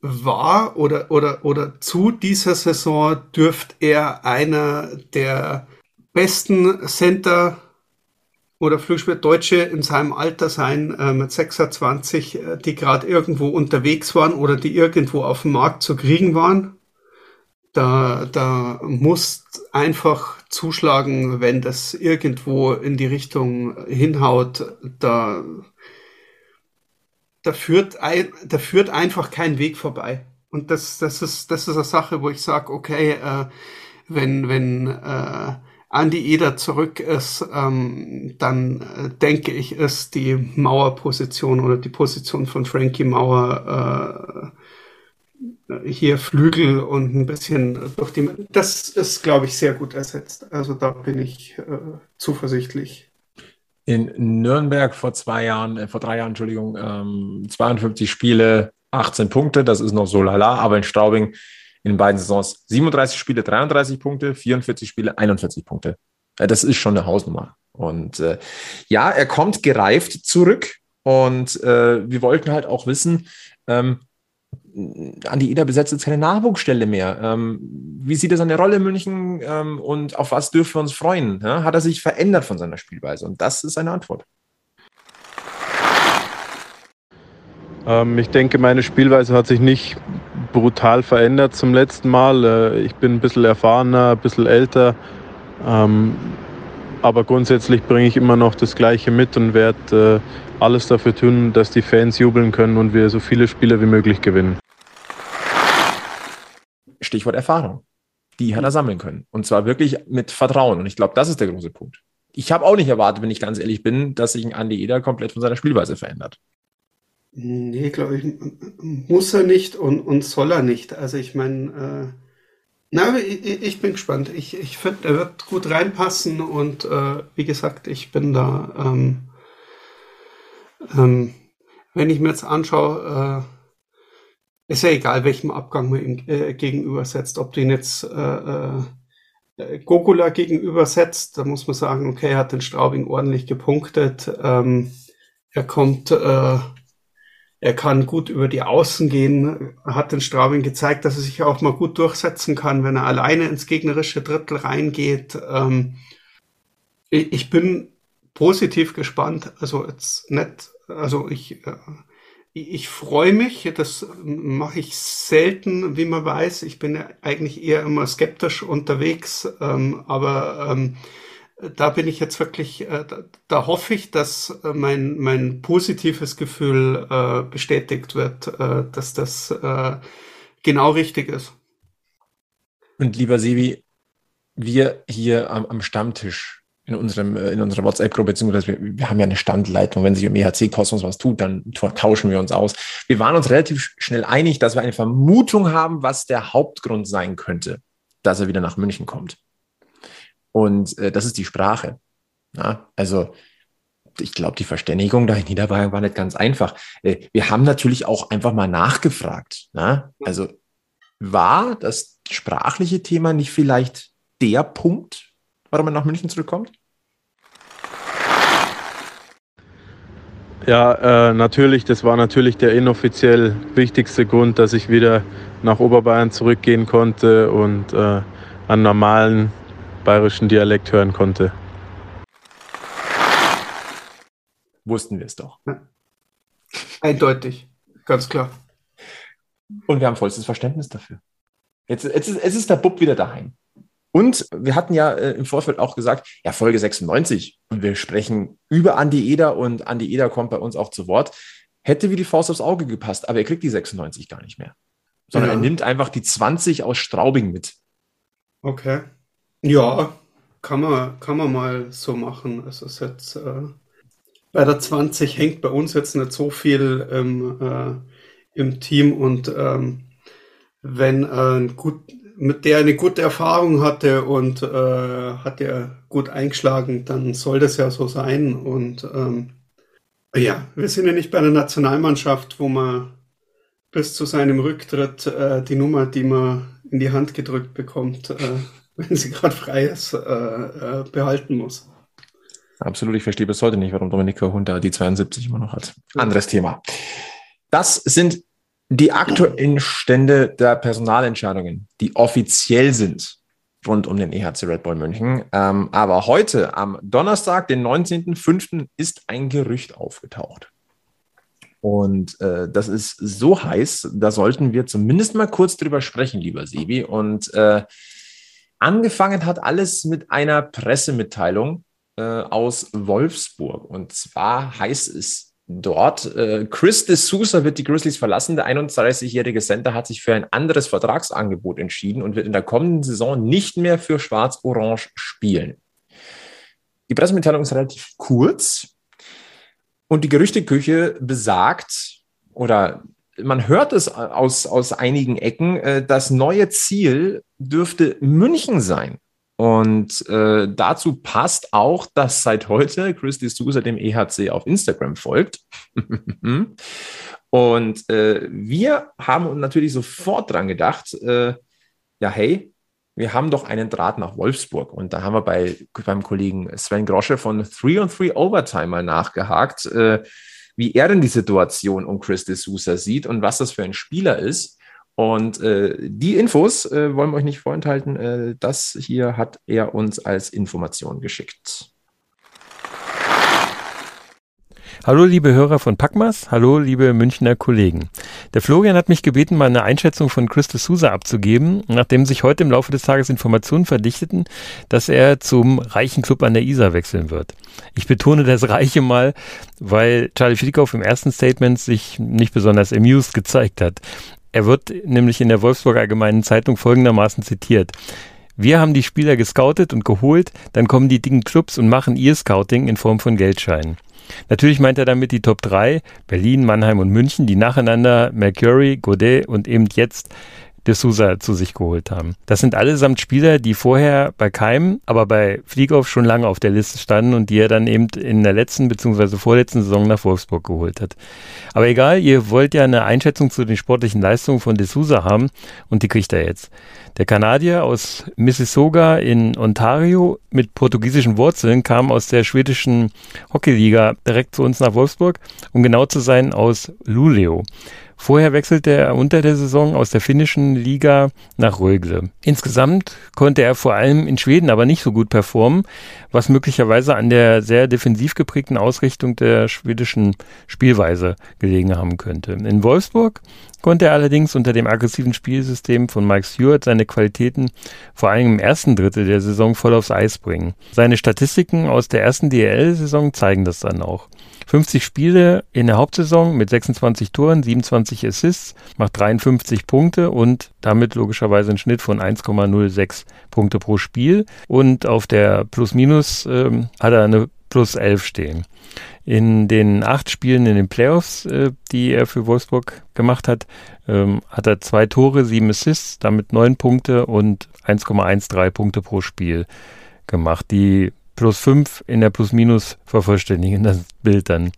war oder, oder, oder zu dieser Saison dürfte er einer der besten Center oder Flugspieler Deutsche in seinem Alter sein, äh, mit 26, äh, die gerade irgendwo unterwegs waren oder die irgendwo auf dem Markt zu kriegen waren. Da, da muss einfach zuschlagen, wenn das irgendwo in die Richtung hinhaut. Da, da führt, ein, da führt einfach kein Weg vorbei. Und das, das ist, das ist eine Sache, wo ich sage, okay, äh, wenn, wenn äh, Andy Eder zurück ist, ähm, dann äh, denke ich, ist die Mauerposition oder die Position von Frankie Mauer äh, hier Flügel und ein bisschen durch die. Das ist, glaube ich, sehr gut ersetzt. Also da bin ich äh, zuversichtlich in Nürnberg vor zwei Jahren, äh, vor drei Jahren, Entschuldigung, ähm, 52 Spiele, 18 Punkte, das ist noch so lala, aber in Straubing in beiden Saisons 37 Spiele, 33 Punkte, 44 Spiele, 41 Punkte. Äh, das ist schon eine Hausnummer. Und äh, ja, er kommt gereift zurück und äh, wir wollten halt auch wissen, ähm, Andi Eder besetzt jetzt keine Nachwuchsstelle mehr. Ähm, wie sieht er seine Rolle in München ähm, und auf was dürfen wir uns freuen? Ja? Hat er sich verändert von seiner Spielweise? Und das ist seine Antwort. Ähm, ich denke, meine Spielweise hat sich nicht brutal verändert zum letzten Mal. Äh, ich bin ein bisschen erfahrener, ein bisschen älter. Ähm, aber grundsätzlich bringe ich immer noch das Gleiche mit und werde äh, alles dafür tun, dass die Fans jubeln können und wir so viele Spiele wie möglich gewinnen. Stichwort Erfahrung. Die hat er sammeln können. Und zwar wirklich mit Vertrauen. Und ich glaube, das ist der große Punkt. Ich habe auch nicht erwartet, wenn ich ganz ehrlich bin, dass sich ein Andi Eder komplett von seiner Spielweise verändert. Nee, glaube ich, muss er nicht und, und soll er nicht. Also ich meine, äh, na, ich, ich, bin gespannt. Ich, ich finde, er wird gut reinpassen und äh, wie gesagt, ich bin da, ähm, ähm, wenn ich mir jetzt anschaue, äh, ist ja egal, welchem Abgang man ihm äh, gegenübersetzt. Ob du ihn jetzt äh, äh, Gokula gegenübersetzt, da muss man sagen, okay, er hat den Straubing ordentlich gepunktet. Ähm, er kommt, äh, er kann gut über die Außen gehen, hat den Straubing gezeigt, dass er sich auch mal gut durchsetzen kann, wenn er alleine ins gegnerische Drittel reingeht. Ähm, ich, ich bin positiv gespannt. Also jetzt nicht, also ich äh, ich freue mich, das mache ich selten, wie man weiß. Ich bin ja eigentlich eher immer skeptisch unterwegs, ähm, aber ähm, da bin ich jetzt wirklich, äh, da, da, hoffe ich, dass äh, mein, mein positives Gefühl äh, bestätigt wird, äh, dass das äh, genau richtig ist. Und lieber Sevi, wir hier am, am Stammtisch in, unserem, äh, in unserer WhatsApp-Gruppe, beziehungsweise wir, wir, haben ja eine Standleitung. Wenn sich im EHC-Kosmos was tut, dann tauschen wir uns aus. Wir waren uns relativ schnell einig, dass wir eine Vermutung haben, was der Hauptgrund sein könnte, dass er wieder nach München kommt. Und äh, das ist die Sprache. Ja? Also ich glaube, die Verständigung da in Niederbayern war nicht ganz einfach. Äh, wir haben natürlich auch einfach mal nachgefragt. Ne? Also war das sprachliche Thema nicht vielleicht der Punkt, warum er nach München zurückkommt? Ja, äh, natürlich, das war natürlich der inoffiziell wichtigste Grund, dass ich wieder nach Oberbayern zurückgehen konnte und äh, einen normalen bayerischen Dialekt hören konnte. Wussten wir es doch. Eindeutig, ganz klar. Und wir haben vollstes Verständnis dafür. Jetzt, jetzt, ist, jetzt ist der Bub wieder daheim. Und wir hatten ja äh, im Vorfeld auch gesagt, ja, Folge 96. Und wir sprechen über Andi Eder und Andi Eder kommt bei uns auch zu Wort. Hätte wie die Faust aufs Auge gepasst, aber er kriegt die 96 gar nicht mehr. Sondern ja. er nimmt einfach die 20 aus Straubing mit. Okay. Ja, kann man, kann man mal so machen. Es ist jetzt äh, bei der 20 hängt bei uns jetzt nicht so viel ähm, äh, im Team und ähm, wenn äh, gut, mit der eine gute Erfahrung hatte und äh, hat er gut eingeschlagen, dann soll das ja so sein. Und ähm, ja, wir sind ja nicht bei einer Nationalmannschaft, wo man bis zu seinem Rücktritt äh, die Nummer, die man in die Hand gedrückt bekommt, äh, wenn sie gerade frei ist, äh, äh, behalten muss. Absolut, ich verstehe bis heute nicht, warum Dominika Hunter die 72 immer noch hat. Anderes Thema. Das sind die aktuellen Stände der Personalentscheidungen, die offiziell sind rund um den EHC Red Bull München. Ähm, aber heute, am Donnerstag, den 19.05., ist ein Gerücht aufgetaucht. Und äh, das ist so heiß, da sollten wir zumindest mal kurz drüber sprechen, lieber Sebi. Und äh, angefangen hat alles mit einer Pressemitteilung äh, aus Wolfsburg. Und zwar heißt es dort. Äh, Chris de Sousa wird die Grizzlies verlassen. Der 31-jährige Center hat sich für ein anderes Vertragsangebot entschieden und wird in der kommenden Saison nicht mehr für Schwarz-Orange spielen. Die Pressemitteilung ist relativ kurz und die Gerüchteküche besagt oder man hört es aus, aus einigen Ecken, äh, das neue Ziel dürfte München sein. Und äh, dazu passt auch, dass seit heute Chris D'Souza dem EHC auf Instagram folgt. und äh, wir haben natürlich sofort dran gedacht, äh, ja, hey, wir haben doch einen Draht nach Wolfsburg. Und da haben wir bei, beim Kollegen Sven Grosche von 3 on 3 Overtime mal nachgehakt, äh, wie er denn die Situation um Chris D'Souza sieht und was das für ein Spieler ist. Und äh, die Infos äh, wollen wir euch nicht vorenthalten. Äh, das hier hat er uns als Information geschickt. Hallo liebe Hörer von Packmas, hallo liebe Münchner Kollegen. Der Florian hat mich gebeten, mal eine Einschätzung von Christus Sousa abzugeben, nachdem sich heute im Laufe des Tages Informationen verdichteten, dass er zum reichen Club an der Isar wechseln wird. Ich betone das Reiche mal, weil Charlie Flickhoff im ersten Statement sich nicht besonders amused gezeigt hat. Er wird nämlich in der Wolfsburger Allgemeinen Zeitung folgendermaßen zitiert. Wir haben die Spieler gescoutet und geholt, dann kommen die dicken Clubs und machen ihr Scouting in Form von Geldscheinen. Natürlich meint er damit die Top 3, Berlin, Mannheim und München, die nacheinander Mercury, Godet und eben jetzt de Sousa zu sich geholt haben. Das sind allesamt Spieler, die vorher bei Keim, aber bei Flieghoff schon lange auf der Liste standen und die er dann eben in der letzten bzw. vorletzten Saison nach Wolfsburg geholt hat. Aber egal, ihr wollt ja eine Einschätzung zu den sportlichen Leistungen von de Sousa haben und die kriegt er jetzt. Der Kanadier aus Mississauga in Ontario mit portugiesischen Wurzeln kam aus der schwedischen Hockeyliga direkt zu uns nach Wolfsburg, um genau zu sein aus Luleå. Vorher wechselte er unter der Saison aus der finnischen Liga nach Rögle. Insgesamt konnte er vor allem in Schweden aber nicht so gut performen, was möglicherweise an der sehr defensiv geprägten Ausrichtung der schwedischen Spielweise gelegen haben könnte. In Wolfsburg konnte er allerdings unter dem aggressiven Spielsystem von Mike Stewart seine Qualitäten vor allem im ersten Drittel der Saison voll aufs Eis bringen. Seine Statistiken aus der ersten DL-Saison zeigen das dann auch. 50 Spiele in der Hauptsaison mit 26 Toren, 27 Assists, macht 53 Punkte und damit logischerweise einen Schnitt von 1,06 Punkte pro Spiel. Und auf der Plus-Minus ähm, hat er eine Plus 11 stehen. In den acht Spielen in den Playoffs, äh, die er für Wolfsburg gemacht hat, ähm, hat er zwei Tore, sieben Assists, damit neun Punkte und 1,13 Punkte pro Spiel gemacht. Die plus 5 in der Plus-Minus vervollständigen, das Bild dann.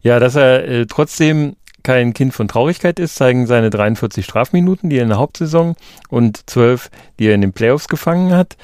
Ja, dass er äh, trotzdem kein Kind von Traurigkeit ist, zeigen seine 43 Strafminuten, die er in der Hauptsaison und 12, die er in den Playoffs gefangen hat.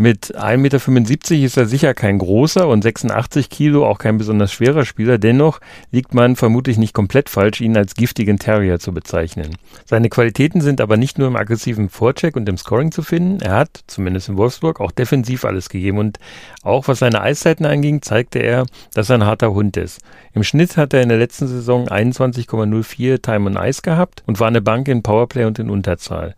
Mit 1,75 Meter ist er sicher kein großer und 86 Kilo auch kein besonders schwerer Spieler. Dennoch liegt man vermutlich nicht komplett falsch, ihn als giftigen Terrier zu bezeichnen. Seine Qualitäten sind aber nicht nur im aggressiven Vorcheck und im Scoring zu finden. Er hat, zumindest in Wolfsburg, auch defensiv alles gegeben und auch was seine Eiszeiten anging, zeigte er, dass er ein harter Hund ist. Im Schnitt hat er in der letzten Saison 21,04 Time on Ice gehabt und war eine Bank in Powerplay und in Unterzahl.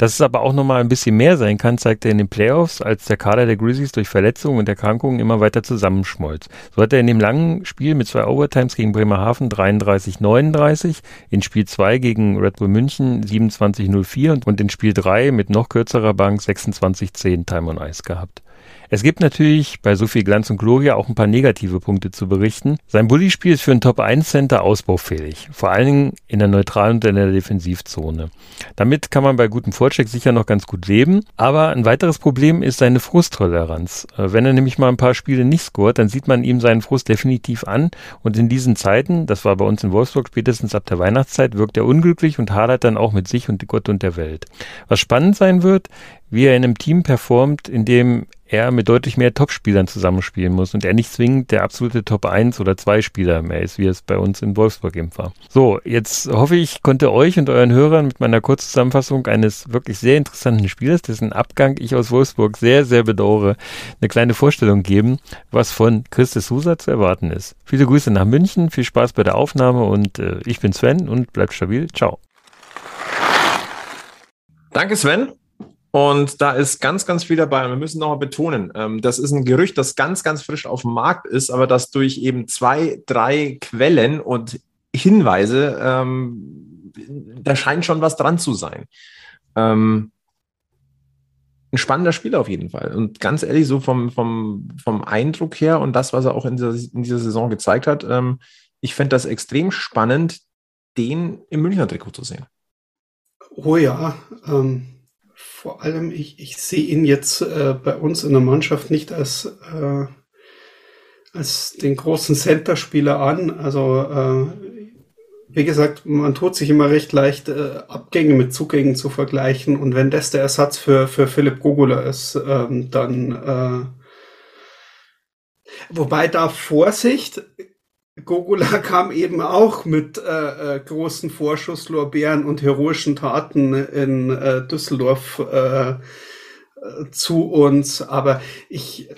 Dass es aber auch nochmal ein bisschen mehr sein kann, zeigt er in den Playoffs, als der Kader der Grizzlies durch Verletzungen und Erkrankungen immer weiter zusammenschmolz. So hat er in dem langen Spiel mit zwei Overtimes gegen Bremerhaven 33-39, in Spiel 2 gegen Red Bull München 27-04 und in Spiel 3 mit noch kürzerer Bank 26-10 Time on Ice gehabt. Es gibt natürlich bei so viel Glanz und Gloria auch ein paar negative Punkte zu berichten. Sein Bully-Spiel ist für einen Top-1-Center ausbaufähig, vor allen Dingen in der neutralen und in der Defensivzone. Damit kann man bei gutem Vorcheck sicher noch ganz gut leben, aber ein weiteres Problem ist seine Frusttoleranz. Äh, wenn er nämlich mal ein paar Spiele nicht scoret, dann sieht man ihm seinen Frust definitiv an und in diesen Zeiten, das war bei uns in Wolfsburg spätestens ab der Weihnachtszeit, wirkt er unglücklich und hadert dann auch mit sich und Gott und der Welt. Was spannend sein wird, wie er in einem Team performt, in dem er mit deutlich mehr Topspielern zusammenspielen muss und er nicht zwingend der absolute Top 1 oder 2 Spieler mehr ist, wie es bei uns in Wolfsburg eben war. So, jetzt hoffe ich, konnte euch und euren Hörern mit meiner Kurzzusammenfassung eines wirklich sehr interessanten Spielers, dessen Abgang ich aus Wolfsburg sehr, sehr bedauere, eine kleine Vorstellung geben, was von Christus Sousa zu erwarten ist. Viele Grüße nach München, viel Spaß bei der Aufnahme und äh, ich bin Sven und bleibt stabil. Ciao. Danke, Sven. Und da ist ganz, ganz viel dabei. Und wir müssen nochmal betonen, ähm, das ist ein Gerücht, das ganz, ganz frisch auf dem Markt ist, aber das durch eben zwei, drei Quellen und Hinweise, ähm, da scheint schon was dran zu sein. Ähm, ein spannender Spieler auf jeden Fall. Und ganz ehrlich, so vom, vom, vom Eindruck her und das, was er auch in dieser, in dieser Saison gezeigt hat, ähm, ich fände das extrem spannend, den im Münchner Trikot zu sehen. Oh ja, ähm, vor allem, ich, ich sehe ihn jetzt äh, bei uns in der Mannschaft nicht als, äh, als den großen Center-Spieler an. Also, äh, wie gesagt, man tut sich immer recht leicht, äh, Abgänge mit Zugängen zu vergleichen. Und wenn das der Ersatz für, für Philipp Gogula ist, ähm, dann. Äh, wobei da Vorsicht, Gogula kam eben auch mit äh, äh, großen Vorschusslorbeeren und heroischen Taten in äh, Düsseldorf äh, zu uns. Aber ich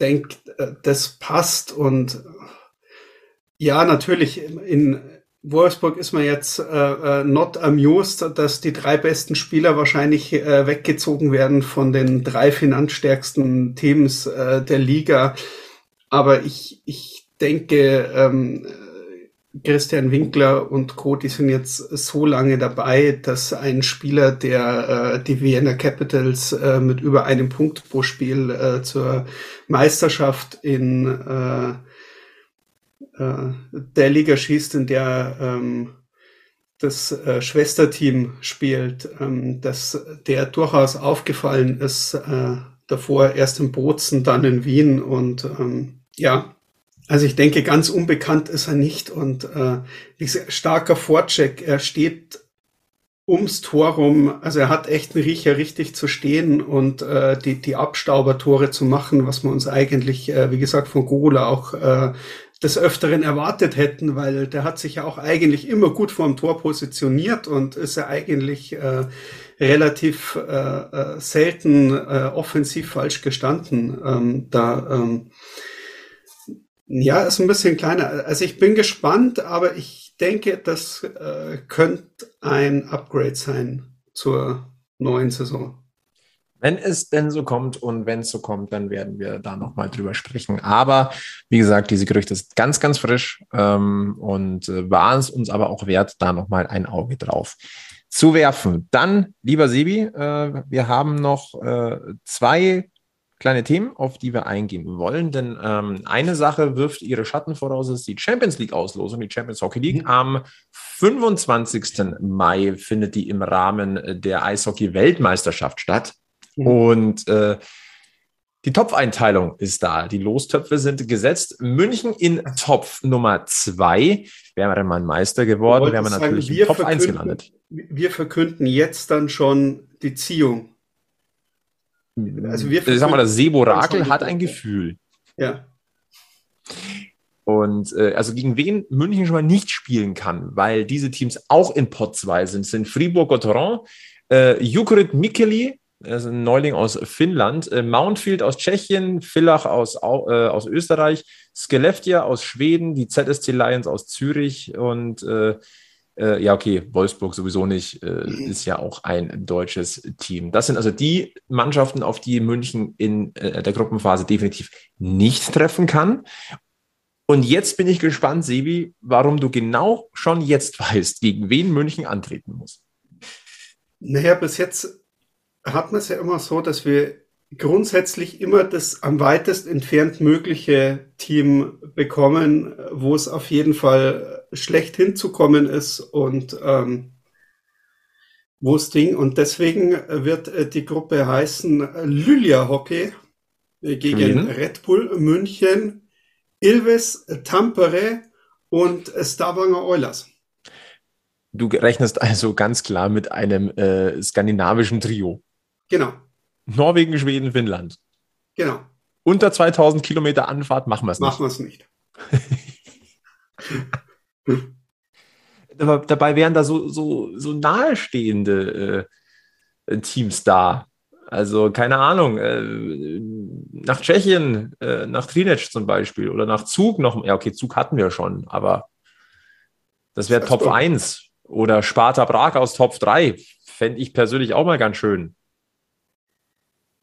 denke, äh, das passt. Und ja, natürlich, in Wolfsburg ist man jetzt äh, äh, not amused, dass die drei besten Spieler wahrscheinlich äh, weggezogen werden von den drei finanzstärksten Teams äh, der Liga. Aber ich, ich denke, ähm, Christian Winkler und Co., die sind jetzt so lange dabei, dass ein Spieler, der äh, die Vienna Capitals äh, mit über einem Punkt pro Spiel äh, zur Meisterschaft in äh, äh, der Liga schießt, in der ähm, das äh, Schwesterteam spielt, ähm, dass der durchaus aufgefallen ist, äh, davor erst in Bozen, dann in Wien und ähm, ja, also ich denke, ganz unbekannt ist er nicht und äh, starker Vorcheck. Er steht ums Tor rum. Also er hat echt einen Riecher, richtig zu stehen und äh, die, die Abstaubertore zu machen, was wir uns eigentlich, äh, wie gesagt, von Gola auch äh, des Öfteren erwartet hätten, weil der hat sich ja auch eigentlich immer gut vor dem Tor positioniert und ist ja eigentlich äh, relativ äh, äh, selten äh, offensiv falsch gestanden. Ähm, da ähm, ja, ist ein bisschen kleiner. Also ich bin gespannt, aber ich denke, das äh, könnte ein Upgrade sein zur neuen Saison. Wenn es denn so kommt und wenn es so kommt, dann werden wir da nochmal drüber sprechen. Aber wie gesagt, diese Gerüchte ist ganz, ganz frisch ähm, und äh, war es uns aber auch wert, da nochmal ein Auge drauf zu werfen. Dann, lieber Sebi, äh, wir haben noch äh, zwei kleine Themen, auf die wir eingehen wollen. Denn ähm, eine Sache wirft ihre Schatten voraus, ist die Champions League-Auslosung, die Champions Hockey League. Mhm. Am 25. Mai findet die im Rahmen der Eishockey-Weltmeisterschaft statt. Mhm. Und äh, Die Topfeinteilung ist da. Die Lostöpfe sind gesetzt. München in Topf Nummer zwei. Wäre man mal Meister geworden, wäre man natürlich sagen, in Topf 1 gelandet. Wir verkünden jetzt dann schon die Ziehung. Also wir ich sag mal, das Sebo Rakel hat ein Gefühl. Ja. Und äh, also gegen wen München schon mal nicht spielen kann, weil diese Teams auch in Pot 2 sind, sind Fribourg-Gotteron, äh, Jukurit Mikkeli, das ist ein Neuling aus Finnland, äh, Mountfield aus Tschechien, Villach aus, äh, aus Österreich, Skellefteå aus Schweden, die ZSC Lions aus Zürich und äh, äh, ja, okay, Wolfsburg sowieso nicht, äh, ist ja auch ein deutsches Team. Das sind also die Mannschaften, auf die München in äh, der Gruppenphase definitiv nicht treffen kann. Und jetzt bin ich gespannt, Sebi, warum du genau schon jetzt weißt, gegen wen München antreten muss. Naja, bis jetzt hat man es ja immer so, dass wir grundsätzlich immer das am weitest entfernt mögliche Team bekommen, wo es auf jeden Fall schlecht hinzukommen ist und ähm, wo es Ding. Und deswegen wird äh, die Gruppe heißen Lylia Hockey gegen mhm. Red Bull München, Ilves Tampere und Stavanger Oilers. Du rechnest also ganz klar mit einem äh, skandinavischen Trio. Genau. Norwegen, Schweden, Finnland. Genau. Unter 2000 Kilometer Anfahrt machen wir es nicht. Machen wir es nicht. Dabei wären da so, so, so nahestehende äh, Teams da. Also keine Ahnung, äh, nach Tschechien, äh, nach Trinec zum Beispiel oder nach Zug noch. Ja, okay, Zug hatten wir schon, aber das wäre Top 1. Oder Sparta Prag aus Top 3. Fände ich persönlich auch mal ganz schön.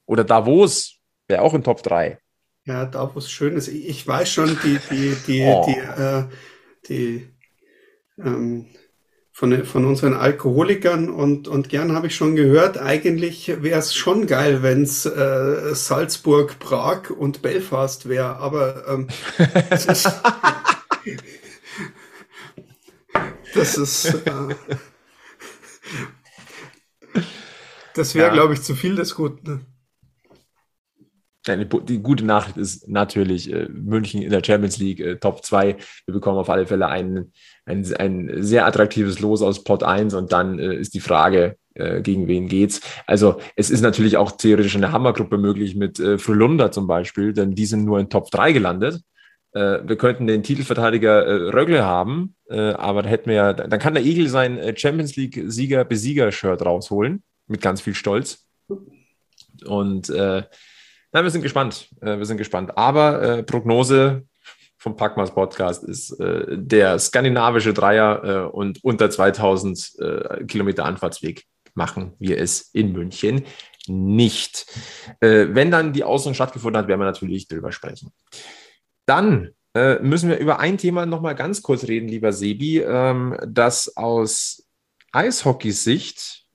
Oder Davos wäre auch in Top 3. Ja, Davos schön ist. Ich weiß schon, die, die, die, oh. die, äh, die ähm, von, von unseren Alkoholikern und, und gern habe ich schon gehört, eigentlich wäre es schon geil, wenn es äh, Salzburg, Prag und Belfast wäre, aber ähm, das ist, das ist äh, das wäre, ja. glaube ich, zu viel des Guten. Die gute Nachricht ist natürlich äh, München in der Champions League äh, Top 2. Wir bekommen auf alle Fälle ein, ein, ein sehr attraktives Los aus Pot 1 und dann äh, ist die Frage, äh, gegen wen geht's. Also es ist natürlich auch theoretisch eine Hammergruppe möglich mit äh, Frölunda zum Beispiel, denn die sind nur in Top 3 gelandet. Äh, wir könnten den Titelverteidiger äh, Rögle haben, aber da hätten wir ja, dann kann der Igel sein Champions League-Sieger-Besieger-Shirt rausholen mit ganz viel Stolz. Und äh, Nein, wir sind gespannt. Äh, wir sind gespannt. Aber äh, Prognose vom Packmas Podcast ist äh, der skandinavische Dreier äh, und unter 2000 äh, Kilometer Anfahrtsweg machen wir es in München nicht. Äh, wenn dann die Außen stattgefunden hat, werden wir natürlich darüber sprechen. Dann müssen wir über ein Thema nochmal ganz kurz reden, lieber Sebi, ähm, das aus Eishockeys-Sicht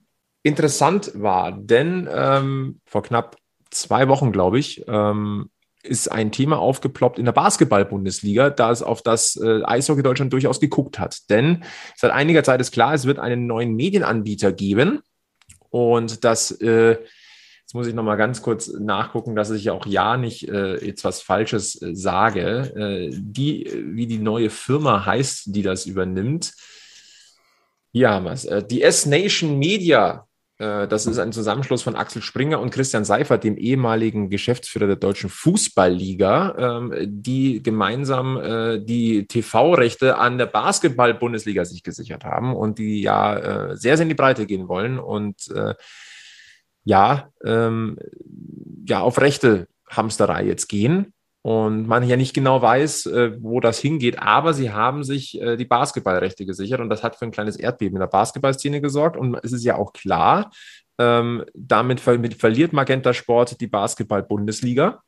interessant war, denn ähm, vor knapp zwei Wochen, glaube ich, ähm, ist ein Thema aufgeploppt in der Basketball-Bundesliga, da es auf das äh, Eishockey Deutschland durchaus geguckt hat. Denn seit einiger Zeit ist klar, es wird einen neuen Medienanbieter geben. Und das, äh, jetzt muss ich nochmal ganz kurz nachgucken, dass ich auch ja nicht äh, jetzt was Falsches äh, sage. Äh, die, wie die neue Firma heißt, die das übernimmt. Hier haben wir es. Äh, die S-Nation Media das ist ein Zusammenschluss von Axel Springer und Christian Seifert, dem ehemaligen Geschäftsführer der Deutschen Fußballliga, ähm, die gemeinsam äh, die TV-Rechte an der Basketball-Bundesliga sich gesichert haben und die ja äh, sehr, sehr in die Breite gehen wollen und ja, ähm, ja, auf rechte Hamsterei jetzt gehen und man ja nicht genau weiß, äh, wo das hingeht, aber sie haben sich äh, die Basketballrechte gesichert und das hat für ein kleines Erdbeben in der Basketballszene gesorgt. Und es ist ja auch klar, ähm, damit ver verliert Magenta Sport die Basketball-Bundesliga.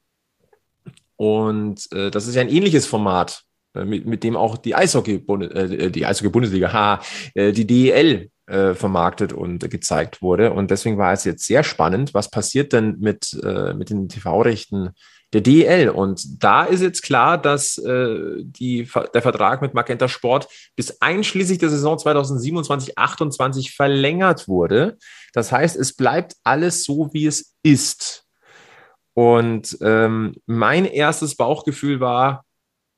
Und äh, das ist ja ein ähnliches Format, mit, mit dem auch die Eishockey-Bundesliga, die äh, die DEL vermarktet und gezeigt wurde. Und deswegen war es jetzt sehr spannend, was passiert denn mit, mit den TV-Rechten der DL. Und da ist jetzt klar, dass äh, die, der Vertrag mit Magenta Sport bis einschließlich der Saison 2027-28 verlängert wurde. Das heißt, es bleibt alles so, wie es ist. Und ähm, mein erstes Bauchgefühl war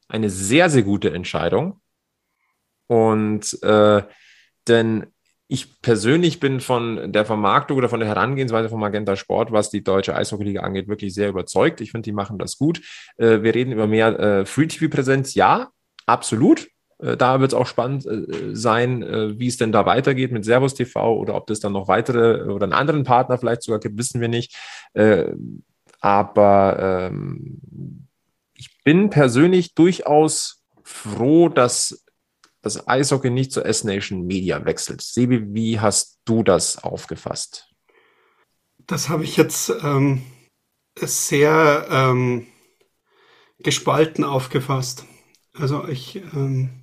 eine sehr, sehr gute Entscheidung. Und äh, denn ich persönlich bin von der Vermarktung oder von der Herangehensweise von Magenta Sport, was die deutsche Eishockeyliga angeht, wirklich sehr überzeugt. Ich finde, die machen das gut. Äh, wir reden über mehr äh, Free-TV-Präsenz. Ja, absolut. Äh, da wird es auch spannend äh, sein, äh, wie es denn da weitergeht mit Servus TV oder ob das dann noch weitere oder einen anderen Partner vielleicht sogar gibt, wissen wir nicht. aber ähm, ich bin persönlich durchaus froh, dass das Eishockey nicht zur S-Nation Media wechselt. Sebi, wie hast du das aufgefasst? Das habe ich jetzt ähm, sehr ähm, gespalten aufgefasst. Also ich ähm,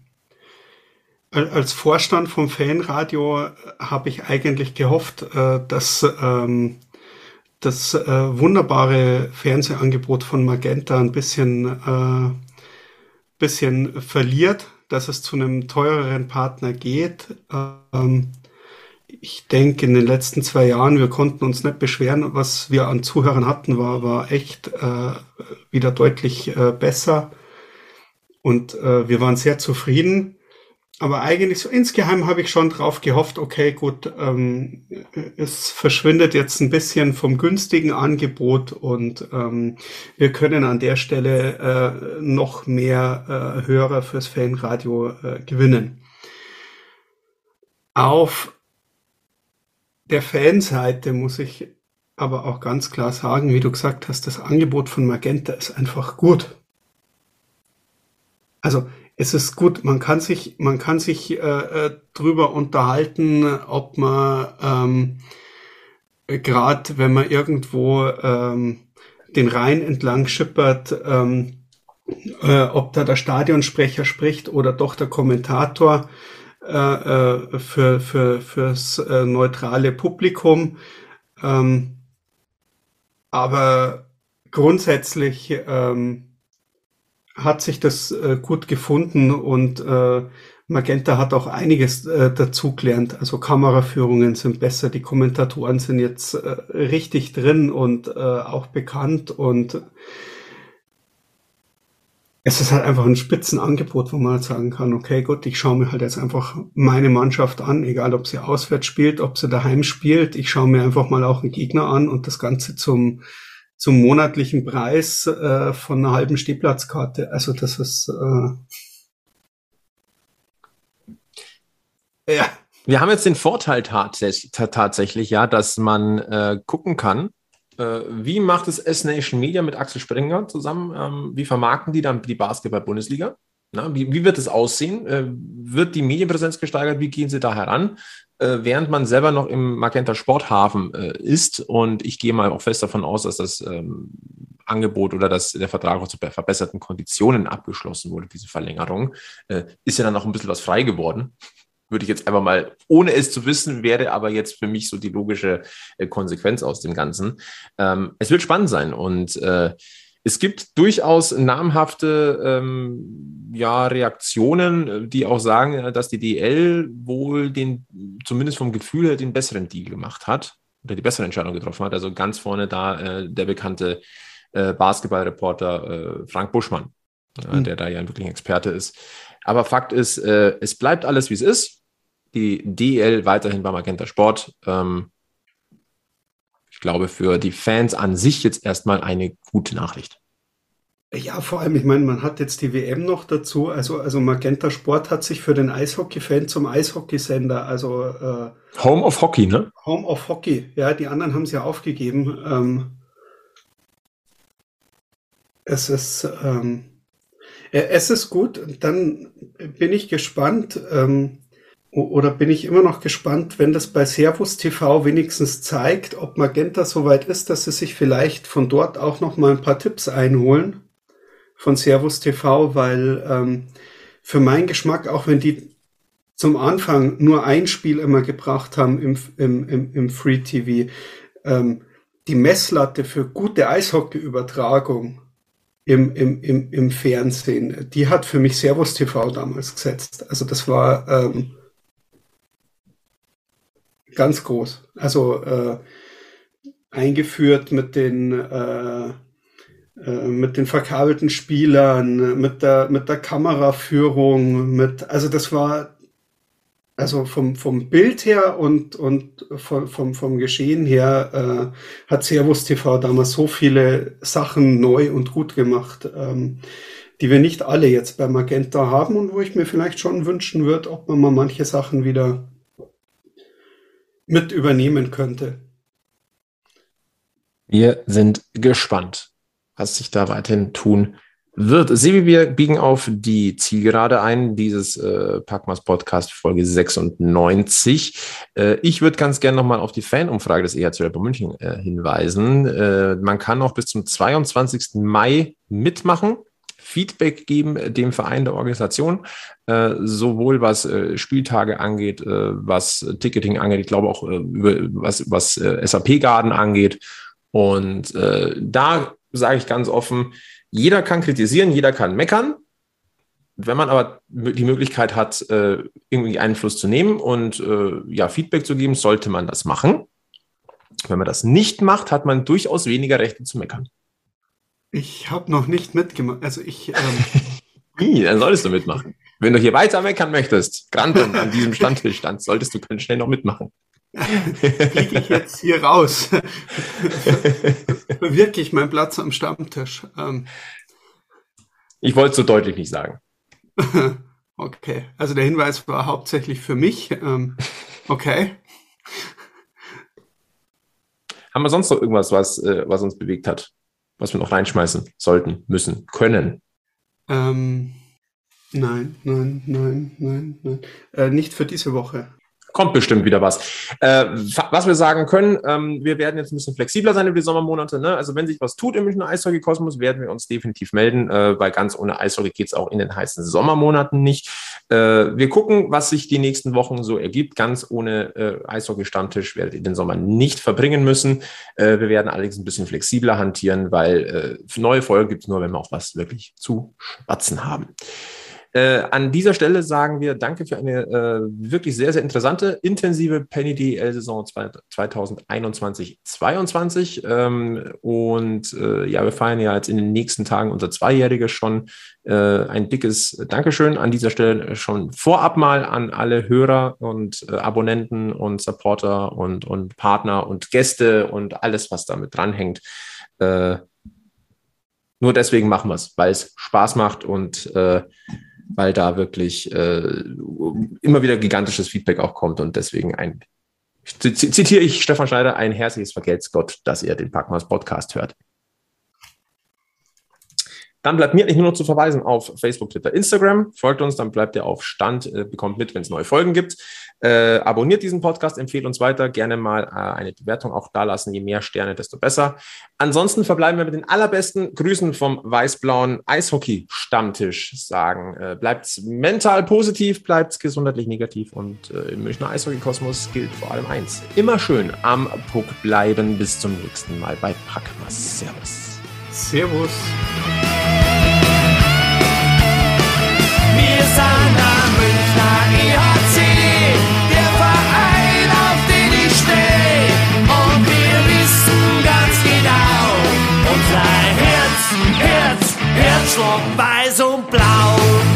als Vorstand vom Fanradio habe ich eigentlich gehofft, äh, dass ähm, das äh, wunderbare Fernsehangebot von Magenta ein bisschen, äh, bisschen verliert, dass es zu einem teureren Partner geht. Ähm, ich denke, in den letzten zwei Jahren, wir konnten uns nicht beschweren, was wir an Zuhörern hatten, war, war echt äh, wieder deutlich äh, besser. Und äh, wir waren sehr zufrieden aber eigentlich so insgeheim habe ich schon drauf gehofft, okay, gut, ähm, es verschwindet jetzt ein bisschen vom günstigen Angebot und ähm, wir können an der Stelle äh, noch mehr äh, Hörer fürs Fanradio äh, gewinnen. Auf der Fanseite muss ich aber auch ganz klar sagen, wie du gesagt hast, das Angebot von Magenta ist einfach gut. Also es ist gut, man kann sich, man kann sich äh, äh drüber unterhalten, ob man ähm, gerade, wenn man irgendwo ähm, den Rhein entlang schippert, ähm, äh, ob da der Stadionsprecher spricht oder doch der Kommentator äh, äh, für, für, fürs äh, neutrale Publikum. Ähm, aber grundsätzlich ähm, hat sich das äh, gut gefunden und äh, Magenta hat auch einiges äh, dazugelernt. Also Kameraführungen sind besser, die Kommentatoren sind jetzt äh, richtig drin und äh, auch bekannt und es ist halt einfach ein Spitzenangebot, wo man halt sagen kann, okay, gut, ich schaue mir halt jetzt einfach meine Mannschaft an, egal ob sie auswärts spielt, ob sie daheim spielt. Ich schaue mir einfach mal auch einen Gegner an und das Ganze zum zum monatlichen Preis äh, von einer halben Stehplatzkarte. Also das ist äh, ja. Wir haben jetzt den Vorteil tatsächlich, ja, dass man äh, gucken kann, äh, wie macht es S-Nation Media mit Axel Springer zusammen? Ähm, wie vermarkten die dann die Basketball-Bundesliga? Wie, wie, wird es aussehen? Äh, wird die Medienpräsenz gesteigert? Wie gehen Sie da heran? Äh, während man selber noch im Magenta Sporthafen äh, ist. Und ich gehe mal auch fest davon aus, dass das ähm, Angebot oder dass der Vertrag auch zu verbesserten Konditionen abgeschlossen wurde, diese Verlängerung, äh, ist ja dann noch ein bisschen was frei geworden. Würde ich jetzt einfach mal, ohne es zu wissen, wäre aber jetzt für mich so die logische äh, Konsequenz aus dem Ganzen. Ähm, es wird spannend sein und äh, es gibt durchaus namhafte ähm, ja, Reaktionen, die auch sagen, äh, dass die DL wohl den, zumindest vom Gefühl her, den besseren Deal gemacht hat oder die bessere Entscheidung getroffen hat. Also ganz vorne da äh, der bekannte äh, Basketballreporter äh, Frank Buschmann, mhm. der da ja wirklich ein Experte ist. Aber Fakt ist, äh, es bleibt alles, wie es ist. Die DL weiterhin beim Magenta Sport. Ähm, ich glaube, für die Fans an sich jetzt erstmal eine gute Nachricht. Ja, vor allem, ich meine, man hat jetzt die WM noch dazu. Also, also Magenta Sport hat sich für den Eishockey-Fan zum Eishockeysender, also äh, Home of Hockey, ne? Home of Hockey, ja, die anderen haben es ja aufgegeben. Ähm, es ist ähm, es ist gut. Dann bin ich gespannt. Ähm, oder bin ich immer noch gespannt, wenn das bei Servus TV wenigstens zeigt, ob Magenta so weit ist, dass sie sich vielleicht von dort auch noch mal ein paar Tipps einholen von Servus TV, weil ähm, für meinen Geschmack, auch wenn die zum Anfang nur ein Spiel immer gebracht haben im, im, im, im Free TV, ähm, die Messlatte für gute Eishockey-Übertragung im, im, im, im Fernsehen, die hat für mich Servus TV damals gesetzt. Also das war ähm, ganz groß. Also äh, eingeführt mit den äh, äh, mit den verkabelten Spielern, mit der, mit der Kameraführung, mit, also das war, also vom, vom Bild her und, und vom, vom, vom Geschehen her äh, hat Servus TV damals so viele Sachen neu und gut gemacht, ähm, die wir nicht alle jetzt bei Magenta haben und wo ich mir vielleicht schon wünschen würde, ob man mal manche Sachen wieder mit übernehmen könnte. Wir sind gespannt, was sich da weiterhin tun wird. Sebi, wir biegen auf die Zielgerade ein, dieses äh, Packmas Podcast Folge 96. Äh, ich würde ganz gerne nochmal auf die Fanumfrage des EHC Rapper München äh, hinweisen. Äh, man kann noch bis zum 22. Mai mitmachen. Feedback geben äh, dem Verein der Organisation, äh, sowohl was äh, Spieltage angeht, äh, was Ticketing angeht, ich glaube auch äh, über, was, was äh, SAP-Garden angeht und da sage ich ganz offen, jeder kann kritisieren, jeder kann meckern. Wenn man aber die Möglichkeit hat, irgendwie Einfluss zu nehmen und ja, Feedback zu geben, sollte man das machen. Wenn man das nicht macht, hat man durchaus weniger Rechte zu meckern. Ich habe noch nicht mitgemacht. Also ich. Ähm dann solltest du mitmachen. Wenn du hier weiter meckern möchtest, gerade an diesem Standtisch, dann solltest du ganz schnell noch mitmachen. Fliege ich jetzt hier raus? Wirklich mein Platz am Stammtisch. Ähm. Ich wollte es so deutlich nicht sagen. okay, also der Hinweis war hauptsächlich für mich. Ähm, okay. Haben wir sonst noch irgendwas, was, äh, was uns bewegt hat, was wir noch reinschmeißen sollten, müssen, können? Ähm, nein, nein, nein, nein, nein. Äh, nicht für diese Woche kommt bestimmt wieder was. Äh, was wir sagen können, ähm, wir werden jetzt ein bisschen flexibler sein über die Sommermonate. Ne? Also wenn sich was tut im Münchner Eishockey-Kosmos, werden wir uns definitiv melden, äh, weil ganz ohne Eishockey geht es auch in den heißen Sommermonaten nicht. Äh, wir gucken, was sich die nächsten Wochen so ergibt. Ganz ohne äh, Eishockey-Stammtisch werdet ihr den Sommer nicht verbringen müssen. Äh, wir werden allerdings ein bisschen flexibler hantieren, weil äh, neue Folgen gibt es nur, wenn wir auch was wirklich zu schwatzen haben. Äh, an dieser Stelle sagen wir Danke für eine äh, wirklich sehr, sehr interessante, intensive Penny DL-Saison 2021-22. Ähm, und äh, ja, wir feiern ja jetzt in den nächsten Tagen unser Zweijähriges schon. Äh, ein dickes Dankeschön an dieser Stelle schon vorab mal an alle Hörer und äh, Abonnenten und Supporter und, und Partner und Gäste und alles, was damit dranhängt. Äh, nur deswegen machen wir es, weil es Spaß macht und weil da wirklich äh, immer wieder gigantisches Feedback auch kommt und deswegen ein, zitiere ich Stefan Schneider, ein herzliches Vergelt's Gott, dass ihr den Packmas Podcast hört. Dann bleibt mir eigentlich nur noch zu verweisen auf Facebook, Twitter, Instagram. Folgt uns, dann bleibt ihr auf Stand, äh, bekommt mit, wenn es neue Folgen gibt. Äh, abonniert diesen Podcast, empfehlt uns weiter. Gerne mal äh, eine Bewertung auch da lassen. Je mehr Sterne, desto besser. Ansonsten verbleiben wir mit den allerbesten Grüßen vom weiß-blauen Eishockey-Stammtisch. Sagen, äh, bleibt mental positiv, bleibt gesundheitlich negativ und äh, im Münchner Eishockey-Kosmos gilt vor allem eins. Immer schön am Puck bleiben. Bis zum nächsten Mal bei Packmas. Servus. Servus. Unser Herz, Herz, Herzschlag weiß und blau.